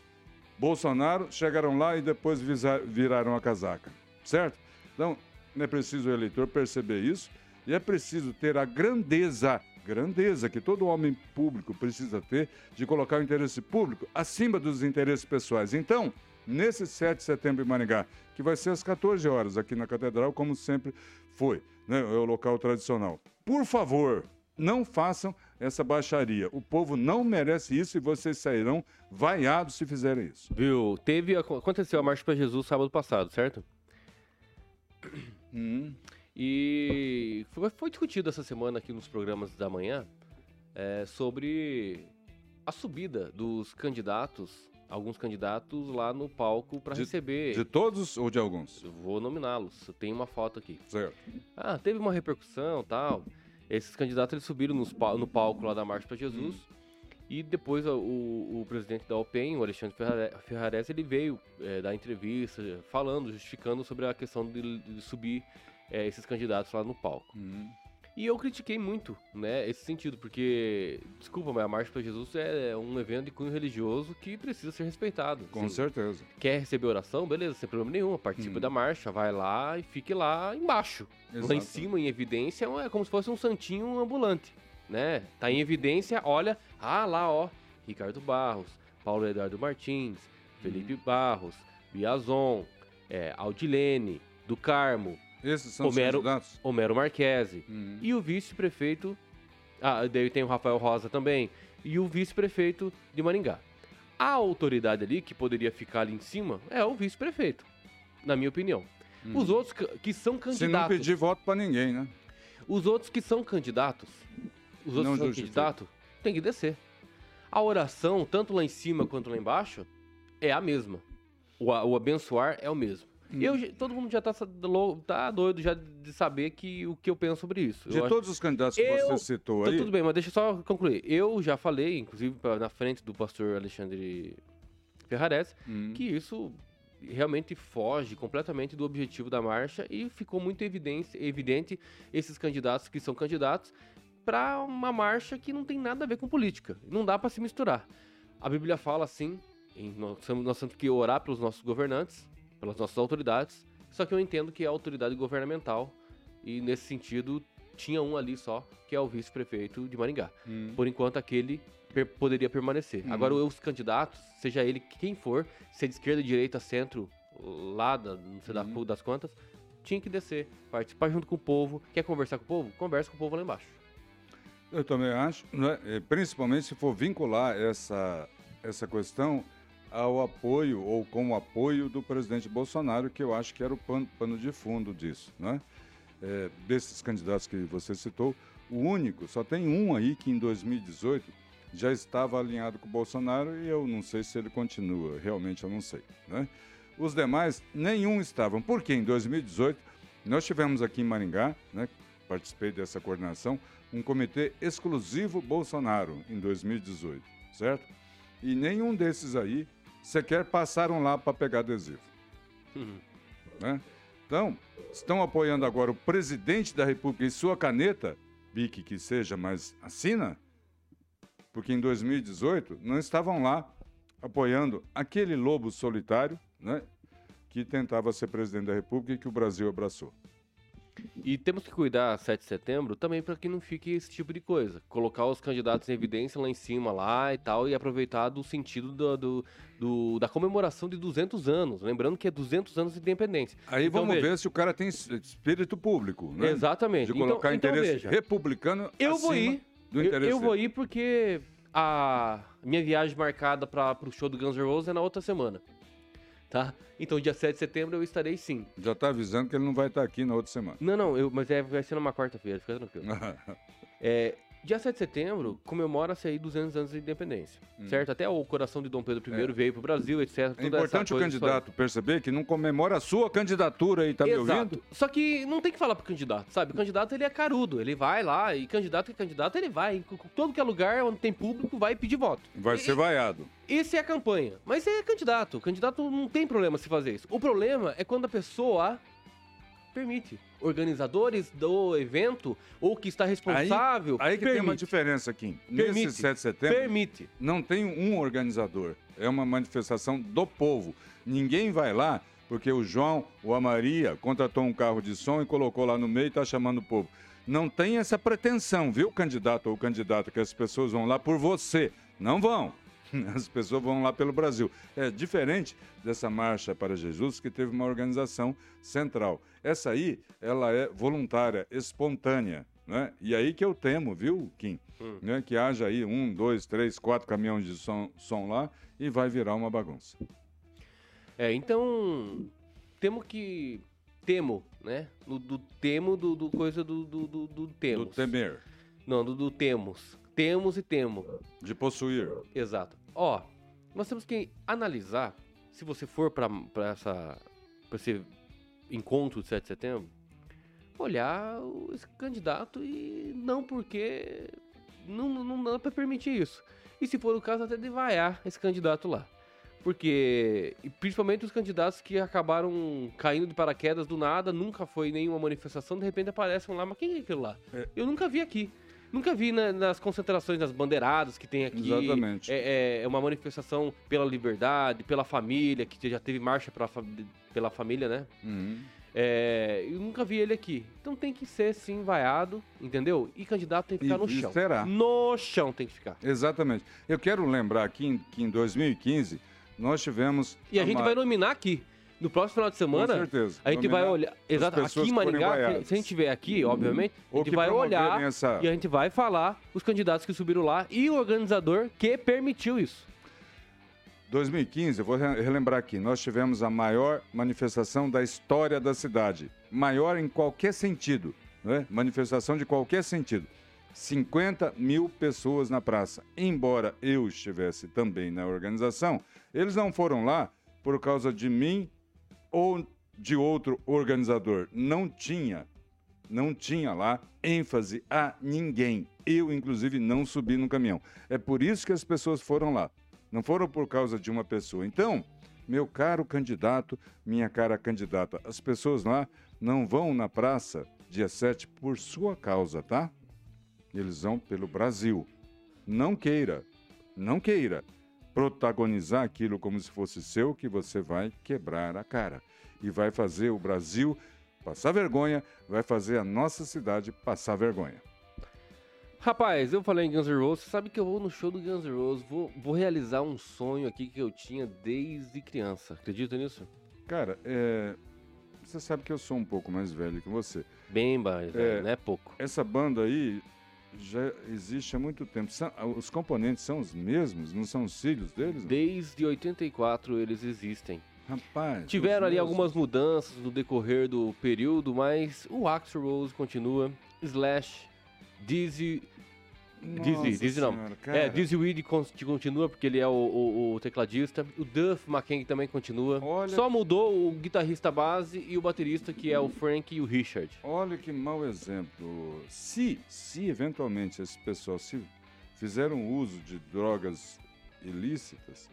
Bolsonaro chegaram lá e depois viraram a casaca, certo? Então, é preciso o eleitor perceber isso e é preciso ter a grandeza, grandeza que todo homem público precisa ter de colocar o interesse público acima dos interesses pessoais. Então, nesse 7 de setembro em Maringá, que vai ser às 14 horas aqui na Catedral, como sempre foi, né? É o local tradicional. Por favor, não façam essa baixaria. O povo não merece isso e vocês sairão vaiados se fizerem isso. Viu? Teve, aconteceu a Marcha para Jesus sábado passado, certo? Hum. E foi, foi discutido essa semana aqui nos programas da manhã é, sobre a subida dos candidatos, alguns candidatos lá no palco para receber. De todos ou de alguns? Eu vou nominá-los. Tem uma foto aqui. Certo. Ah, teve uma repercussão tal. Esses candidatos eles subiram nos no palco lá da Marcha para Jesus. E depois o, o- presidente da OPEM, o Alexandre Ferrare- Ferrares, ele veio é, dar entrevista falando, justificando sobre a questão de, de subir é, esses candidatos lá no palco. Hum. E eu critiquei muito, né, esse sentido, porque, desculpa, mas a Marcha para Jesus é um evento de cunho religioso que precisa ser respeitado. Com Assim, certeza. Quer receber oração? Beleza, sem problema nenhum. Participa Hum. da marcha, vai lá e fique lá embaixo. Lá em Exato. cima, em evidência, é como se fosse um santinho ambulante, né? Tá em evidência, olha, ah lá, ó, Ricardo Barros, Paulo Eduardo Martins, Felipe Barros, Biazon, é, Aldilene, do Carmo, Esses são Homero- os candidatos? Homero Marquese Hum. e o vice-prefeito, ah, daí tem o Rafael Rosa também, e o vice-prefeito de Maringá. A autoridade ali, que poderia ficar ali em cima, é o vice-prefeito, na minha opinião. Os outros que- são Se não candidatos, pedir voto pra ninguém, né? os outros que são candidatos, os outros Não que são candidatos, tem que descer. A oração, tanto lá em cima quanto lá embaixo, é a mesma. O, o abençoar é o mesmo. Hum. Eu, todo mundo já tá, lou- tá doido já de saber que, o que eu penso sobre isso. De Eu acho- todos os candidatos que Eu- você citou Tá aí, tudo bem, mas deixa eu só concluir. Eu já falei, inclusive pra- na frente do pastor Alexandre Ferrares, Hum. que isso realmente foge completamente do objetivo da marcha e ficou muito evidente, evidente esses candidatos que são candidatos para uma marcha que não tem nada a ver com política. Não dá para se misturar. A Bíblia fala assim em- nós, nós temos que orar pelos nossos governantes, pelas nossas autoridades. Só que eu entendo que é a autoridade governamental e nesse sentido tinha um ali só, que é o vice-prefeito de Maringá. Por enquanto aquele per- poderia permanecer. Uhum. Agora os candidatos, seja ele quem for, se é de esquerda, direita, centro, lá da, não sei da- Uhum. das quantas, tinha que descer, participar junto com o povo. Quer conversar com o povo? Conversa com o povo lá embaixo. Eu também acho, né? Eh, principalmente se for vincular essa, essa questão ao apoio ou com o apoio do presidente Bolsonaro, que eu acho que era o pano, pano de fundo disso. Né? Eh, desses candidatos que você citou, o único, só tem um aí que em 2018 já estava alinhado com o Bolsonaro e eu não sei se ele continua, realmente eu não sei. Né? Os demais, nenhum estavam, porque em 2018 nós tivemos aqui em Maringá, né, participei dessa coordenação, um comitê exclusivo Bolsonaro em 2018, certo? E nenhum desses aí sequer passaram lá para pegar adesivo. né? Então, estão apoiando agora o presidente da República e sua caneta, bique que seja, mas assina, porque em 2018 não estavam lá apoiando aquele lobo solitário, né, que tentava ser presidente da República e que o Brasil abraçou. E temos que cuidar 7 de setembro também para que não fique esse tipo de coisa. Colocar os candidatos em evidência lá em cima lá e tal e aproveitar do sentido do, do- do- da comemoração de 200 anos. Lembrando que é 200 anos de independência. Aí Então, vamos veja. ver se o cara tem es- espírito público, né? Exatamente. De colocar então, então, interesse veja, republicano eu vou ir. do Eu, interesse eu vou dele. ir porque a minha viagem marcada para o show do Guns N' Roses é na outra semana. Tá? Então, dia 7 de setembro eu estarei sim. Já está avisando que ele não vai estar aqui na outra semana. Não, não, eu, mas é, vai ser numa quarta-feira, fica tranquilo. É, dia 7 de setembro comemora-se aí 200 anos de independência, certo? Até o coração de Dom Pedro I Hum. É. veio pro Brasil, etc. É importante o candidato perceber que não comemora a sua candidatura aí, tá me Exato. ouvindo? Só que não tem que falar pro candidato, sabe? O candidato ele é carudo, ele vai lá e candidato que é candidato ele vai em todo que é lugar onde tem público vai pedir voto. Vai E- ser vaiado. Esse é a campanha. Mas é candidato. O candidato não tem problema se fazer isso. O problema é quando a pessoa permite. Organizadores do evento ou que está responsável. Aí que tem uma permite. diferença aqui. Permite. Nesse 7 de setembro, Permite. não tem um organizador. É uma manifestação do povo. Ninguém vai lá porque o João ou a Maria contratou um carro de som e colocou lá no meio e está chamando o povo. Não tem essa pretensão, viu, candidato ou candidata, que as pessoas vão lá por você. Não vão. As pessoas vão lá pelo Brasil. É diferente dessa marcha para Jesus, que teve uma organização central. Essa aí, ela é voluntária, espontânea. Né? E aí que eu temo, viu, Kim? Hum. Né? Que haja aí um, dois, três, quatro caminhões de som, som lá e vai virar uma bagunça. É, então. Temos que. Temo, né? Do, do temo do, do coisa do, do, do, do temos. Do temer, Não, do, do temos. Temos e temo. de possuir. Exato. Ó, nós temos que analisar, se você for para essa pra esse encontro de 7 de setembro, olhar esse candidato e não porque não, não, não dá para permitir isso. E se for o caso, até de vaiar esse candidato lá. Porque, e principalmente os candidatos que acabaram caindo de paraquedas do nada, nunca foi nenhuma manifestação, de repente aparecem lá, mas quem é aquilo lá? É. Eu nunca vi aqui. Nunca vi na- nas concentrações, nas bandeiradas que tem aqui. Exatamente. É, é- é uma manifestação pela liberdade, pela família, que já teve marcha pela, fa- pela família, né? Uhum. É, eu nunca vi ele aqui. Então tem que ser sim vaiado, entendeu? E candidato tem que ficar E no chão. será. No chão tem que ficar. Exatamente. Eu quero lembrar aqui que em 2015 nós tivemos. E a gente ma- vai nominar aqui. No próximo final de Com semana, certeza. a gente vai Nominar olhar. Exato, aqui em Maringá, se, se a gente tiver aqui, obviamente, a gente vai olhar essa- e a gente vai falar os candidatos que subiram lá e o organizador que permitiu isso. 2015, eu vou re- relembrar aqui, nós tivemos a maior manifestação da história da cidade. Maior em qualquer sentido, né? manifestação de qualquer sentido. 50 mil pessoas na praça. Embora eu estivesse também na organização, eles não foram lá por causa de mim ou de outro organizador. Não tinha, não tinha lá ênfase a ninguém. Eu, inclusive, não subi no caminhão. É por isso que as pessoas foram lá. Não foram por causa de uma pessoa. Então, meu caro candidato, minha cara candidata, as pessoas lá não vão na praça dia 7 por sua causa, tá? Eles vão pelo Brasil. Não queira, não queira. Protagonizar aquilo como se fosse seu, que você vai quebrar a cara. E vai fazer o Brasil passar vergonha, vai fazer a nossa cidade passar vergonha. Rapaz, eu falei em Guns N' Roses, você sabe que eu vou no show do Guns N' Roses, vou, vou realizar um sonho aqui que eu tinha desde criança. Acredita nisso? Cara, é, você sabe que eu sou um pouco mais velho que você. Bem mais, é, não é pouco. Essa banda aí já existe há muito tempo. São, os componentes são os mesmos? Não são os filhos deles? Desde 84 eles existem. Rapaz. Tiveram ali algumas mudanças no decorrer do período, mas o Axl Rose continua. Slash, Dizzy, Dizzy, Dizzy não. é, Dizzy Weed continua porque ele é o, o, o, tecladista. O Duff McKagan também continua. Olha... Só mudou o guitarrista base e o baterista, que é o Frank e o Richard. Olha que mau exemplo. Se, se eventualmente esse pessoal se fizeram uso de drogas ilícitas,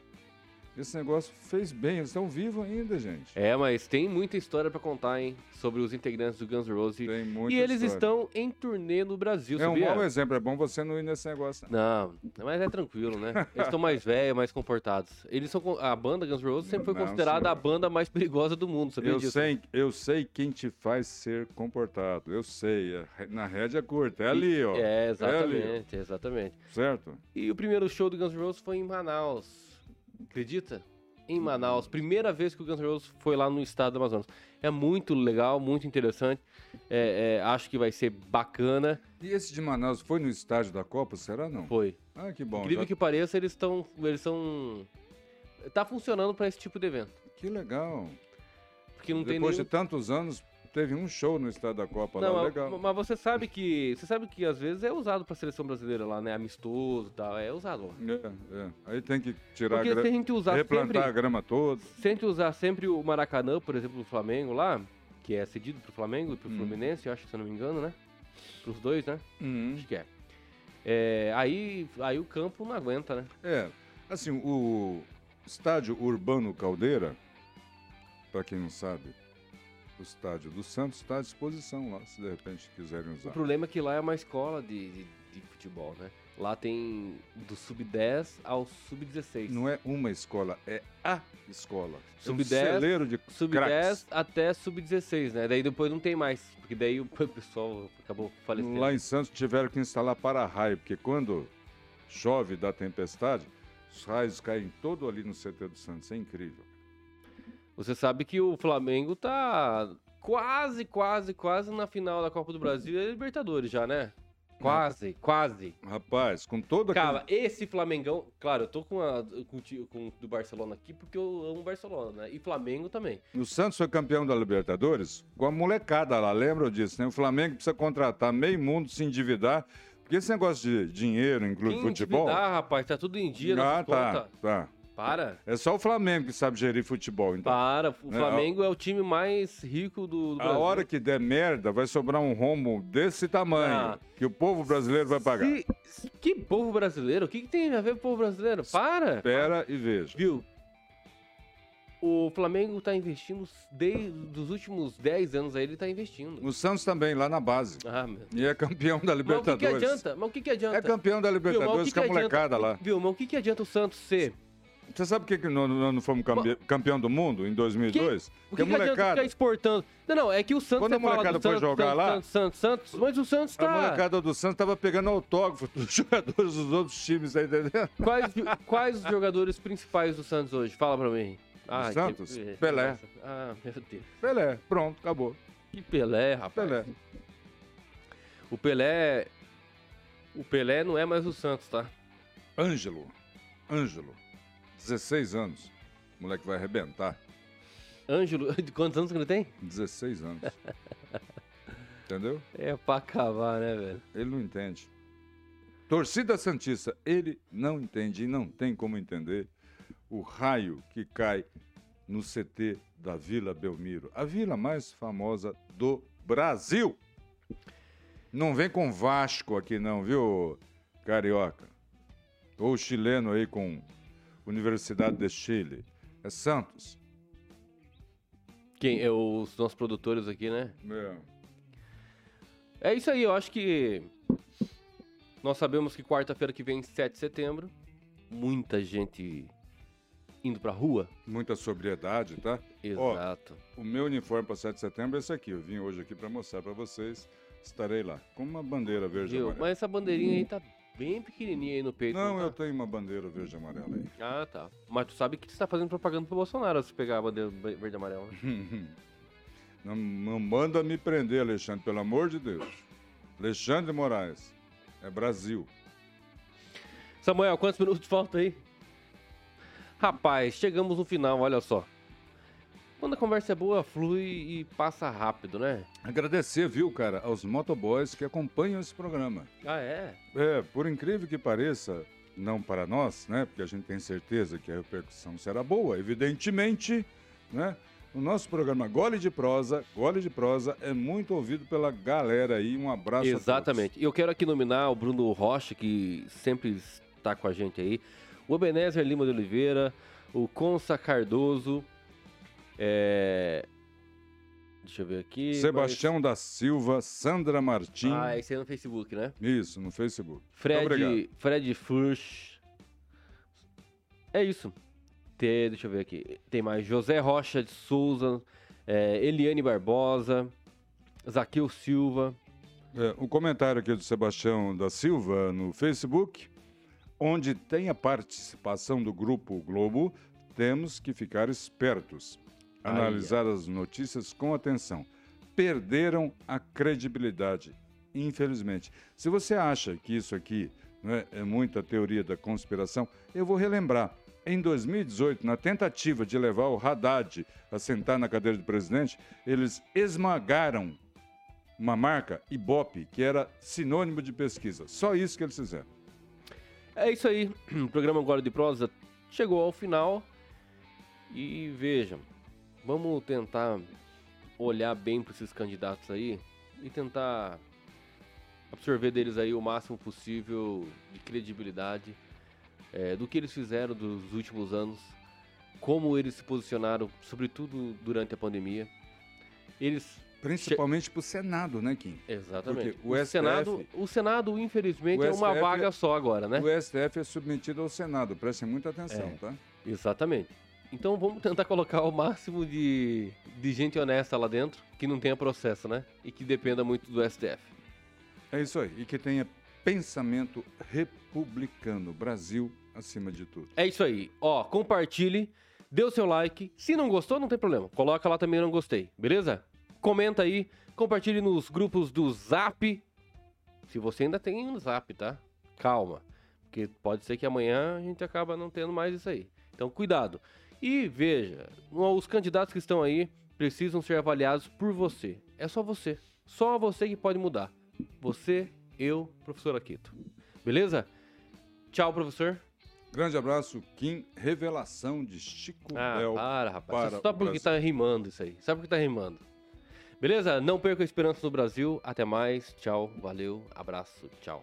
esse negócio fez bem, eles estão vivos ainda, gente. É, mas tem muita história para contar, hein? Sobre os integrantes do Guns N' Roses. Tem muita E eles história. estão em turnê no Brasil, É um mau exemplo, é bom você não ir nesse negócio. Não, mas é tranquilo, né? Eles estão mais velhos, mais comportados. Eles são a banda Guns N' Roses sempre foi Não, considerada senhor. a banda mais perigosa do mundo, sabia Eu disso? sei, eu sei quem te faz ser comportado. Eu sei. é- Na rédea curta. É ali, ó. É, ali, exatamente, exatamente. ó. Certo? E o primeiro show do Guns N' Roses foi em Manaus. Acredita? Em Manaus. Primeira vez que o Guns N' Roses foi lá no estado do Amazonas. É muito legal, muito interessante. É, é, acho que vai ser bacana. E esse de Manaus foi no estádio da Copa, será não? Foi. Ah, que bom. Incrível já- que pareça, eles estão. Eles são. Tá funcionando para esse tipo de evento. que legal. Porque não tem Depois nenhum... de tantos anos, teve um show no estádio da Copa Não, lá, legal. mas você sabe que. Você sabe que às vezes é usado pra seleção brasileira lá, né? Amistoso e tal. É usado lá. É, é. Aí tem que tirar Porque a gra... se a gente usar replantar sempre. a grama toda. sempre usar sempre o Maracanã, por exemplo, do Flamengo lá, que é cedido pro Flamengo e pro Hum. Fluminense, eu acho, se eu não me engano, né? Pros dois, né? Uhum. Acho que é. É, aí, aí o campo não aguenta, né? É, assim, o estádio Urbano Caldeira, para quem não sabe, o estádio do Santos está à disposição lá, se de repente quiserem O usar. problema é que lá é uma escola de, de, de futebol, né? Lá tem do sub-10 ao sub-16. Não é uma escola, é a escola. É um Sub-10, celeiro de Sub-10 craques. até sub-16, né? Daí depois não tem mais, porque daí o pessoal acabou falecendo. Lá em Santos tiveram que instalar para-raio, porque quando chove dá tempestade, os raios caem todo ali no CT do Santos. É incrível. Você sabe que o Flamengo tá quase, quase, quase na final da Copa do Brasil e Libertadores já, né? Quase, quase. Rapaz, com toda Cara, esse Flamengão, claro, eu tô com, a, com, o com o do Barcelona aqui porque eu amo Barcelona, né? E Flamengo também. O Santos foi campeão da Libertadores com a molecada lá, lembram disso, né? O Flamengo precisa contratar meio mundo, se endividar, porque esse negócio de dinheiro Quem futebol... endividar, rapaz, tá tudo em dia ah, tá, contas. tá. Para, É só o Flamengo que sabe gerir futebol, então. para. O É, Flamengo é o time mais rico do, do A Brasil. hora que der merda, vai sobrar um rombo desse tamanho, Ah. que o povo brasileiro vai pagar. Se- que povo brasileiro? O que, que tem a ver com o povo brasileiro? Para! Espera e veja. Viu? O Flamengo tá investindo desde os últimos 10 anos aí, ele tá investindo. O Santos também, lá na base. Ah, meu. E é campeão da Mas o que, que Libertadores. adianta? Mas o que, que adianta? É campeão da Viu, Libertadores que com a molecada lá. Viu, mas o que, que adianta o Santos ser? Você sabe por que, que nós não fomos campe- campeão do mundo em 2002? O Porque que, a que molecada, ficar exportando? Não, não, é que o Santos Quando a você fala molecada foi Santos, jogar Santos, lá- Santos, Santos, mas o Santos a tá... molecada do Santos tava pegando autógrafo dos jogadores dos outros times, tá entendendo? Quais, quais os jogadores principais do Santos hoje? Fala pra mim. Ah, Santos? que- Pelé. Ah, meu Deus. Pelé, pronto, acabou. Que Pelé, rapaz. Pelé. O Pelé... O Pelé não é mais o Santos, tá? Ângelo, Ângelo, 16 anos. O moleque vai arrebentar. Ângelo, de quantos anos que ele tem? 16 anos. Entendeu? É pra acabar, né, velho? Ele não entende. Torcida Santista, ele não entende e não tem como entender o raio que cai no CT da Vila Belmiro, a vila mais famosa do Brasil. Não vem com Vasco aqui não, viu, carioca? Ou chileno aí com Universidade de Chile. É Santos. Quem? É os nossos produtores aqui, né? É. É isso aí, eu acho que nós sabemos que quarta-feira que vem, 7 de setembro, muita gente indo pra rua. Muita sobriedade, tá? Exato. O meu uniforme para 7 de setembro é esse aqui. Eu vim hoje aqui para mostrar para vocês. Estarei lá com uma bandeira verde Viu? Mas essa bandeirinha aí tá bem pequenininha aí no peito. Não, tá? eu tenho uma bandeira verde e amarela aí. Ah, tá. Mas tu sabe que você tá fazendo propaganda pro Bolsonaro se pegar a bandeira verde e amarela. né? Não, não manda me prender, Alexandre, pelo amor de Deus. Alexandre Moraes. É Brasil. Samuel, quantos minutos faltam aí? Rapaz, chegamos no final, olha só. Quando a conversa é boa, flui e passa rápido, né? Agradecer, viu, cara, aos motoboys que acompanham esse programa. Ah, é? É, por incrível que pareça, não para nós, né? Porque a gente tem certeza que a repercussão será boa, evidentemente, né? O nosso programa Gole de Prosa, Gole de Prosa é muito ouvido pela galera aí. Um abraço Exatamente. E eu quero aqui nominar o Bruno Rocha, que sempre está com a gente aí. O Ebenezer Lima de Oliveira, o Consa Cardoso, é... Deixa eu ver aqui. Sebastião da Silva, Sandra Martins. mas- Ah, esse aí é no Facebook, né? Isso, no Facebook. Fred. Fred Furch. É isso. Tem, deixa eu ver aqui. Tem mais José Rocha de Souza, é, Eliane Barbosa, Zaqueu Silva. É, um comentário aqui do Sebastião da Silva no Facebook, onde tem a participação do Grupo Globo, temos que ficar espertos, Analisar as notícias com atenção. Perderam a credibilidade, infelizmente. Se você acha que isso aqui né, é muita teoria da conspiração, eu vou relembrar. Em 2018, na tentativa de levar o Haddad a sentar na cadeira de presidente, eles esmagaram uma marca, Ibope, que era sinônimo de pesquisa. Só isso que eles fizeram. É isso aí. O programa Agora de Prosa chegou ao final. E vejam, vamos tentar olhar bem para esses candidatos aí e tentar absorver deles aí o máximo possível de credibilidade é, do que eles fizeram dos últimos anos, como eles se posicionaram, sobretudo durante a pandemia. Eles Principalmente para o Senado, né, Kim? Exatamente. Porque o o, STF Senado, o Senado, infelizmente, O é uma STF vaga só agora, né? O STF é submetido ao Senado, prestem muita atenção, É. tá? Exatamente. Então vamos tentar colocar o máximo de, de gente honesta lá dentro, que não tenha processo, né? E que dependa muito do STF. É isso aí. E que tenha pensamento republicano. Brasil acima de tudo. É isso aí. Ó, compartilhe, dê o seu like. Se não gostou, não tem problema. Coloca lá também não gostei, beleza? Comenta aí, compartilhe nos grupos do Zap. Se você ainda tem um Zap, tá? Calma. Porque pode ser que amanhã a gente acaba não tendo mais isso aí. Então, cuidado. E veja, os candidatos que estão aí precisam ser avaliados por você. É só você. Só você que pode mudar. Você, eu, professor Aquito. Beleza? Tchau, professor. Grande abraço, Kim. Revelação de Chico Ah, Bel. para, rapaz. para Você o sabe por que Brasil. tá rimando isso aí? Sabe por que tá rimando? Beleza? Não perca a esperança no Brasil. Até mais. Tchau. Valeu. Abraço. Tchau.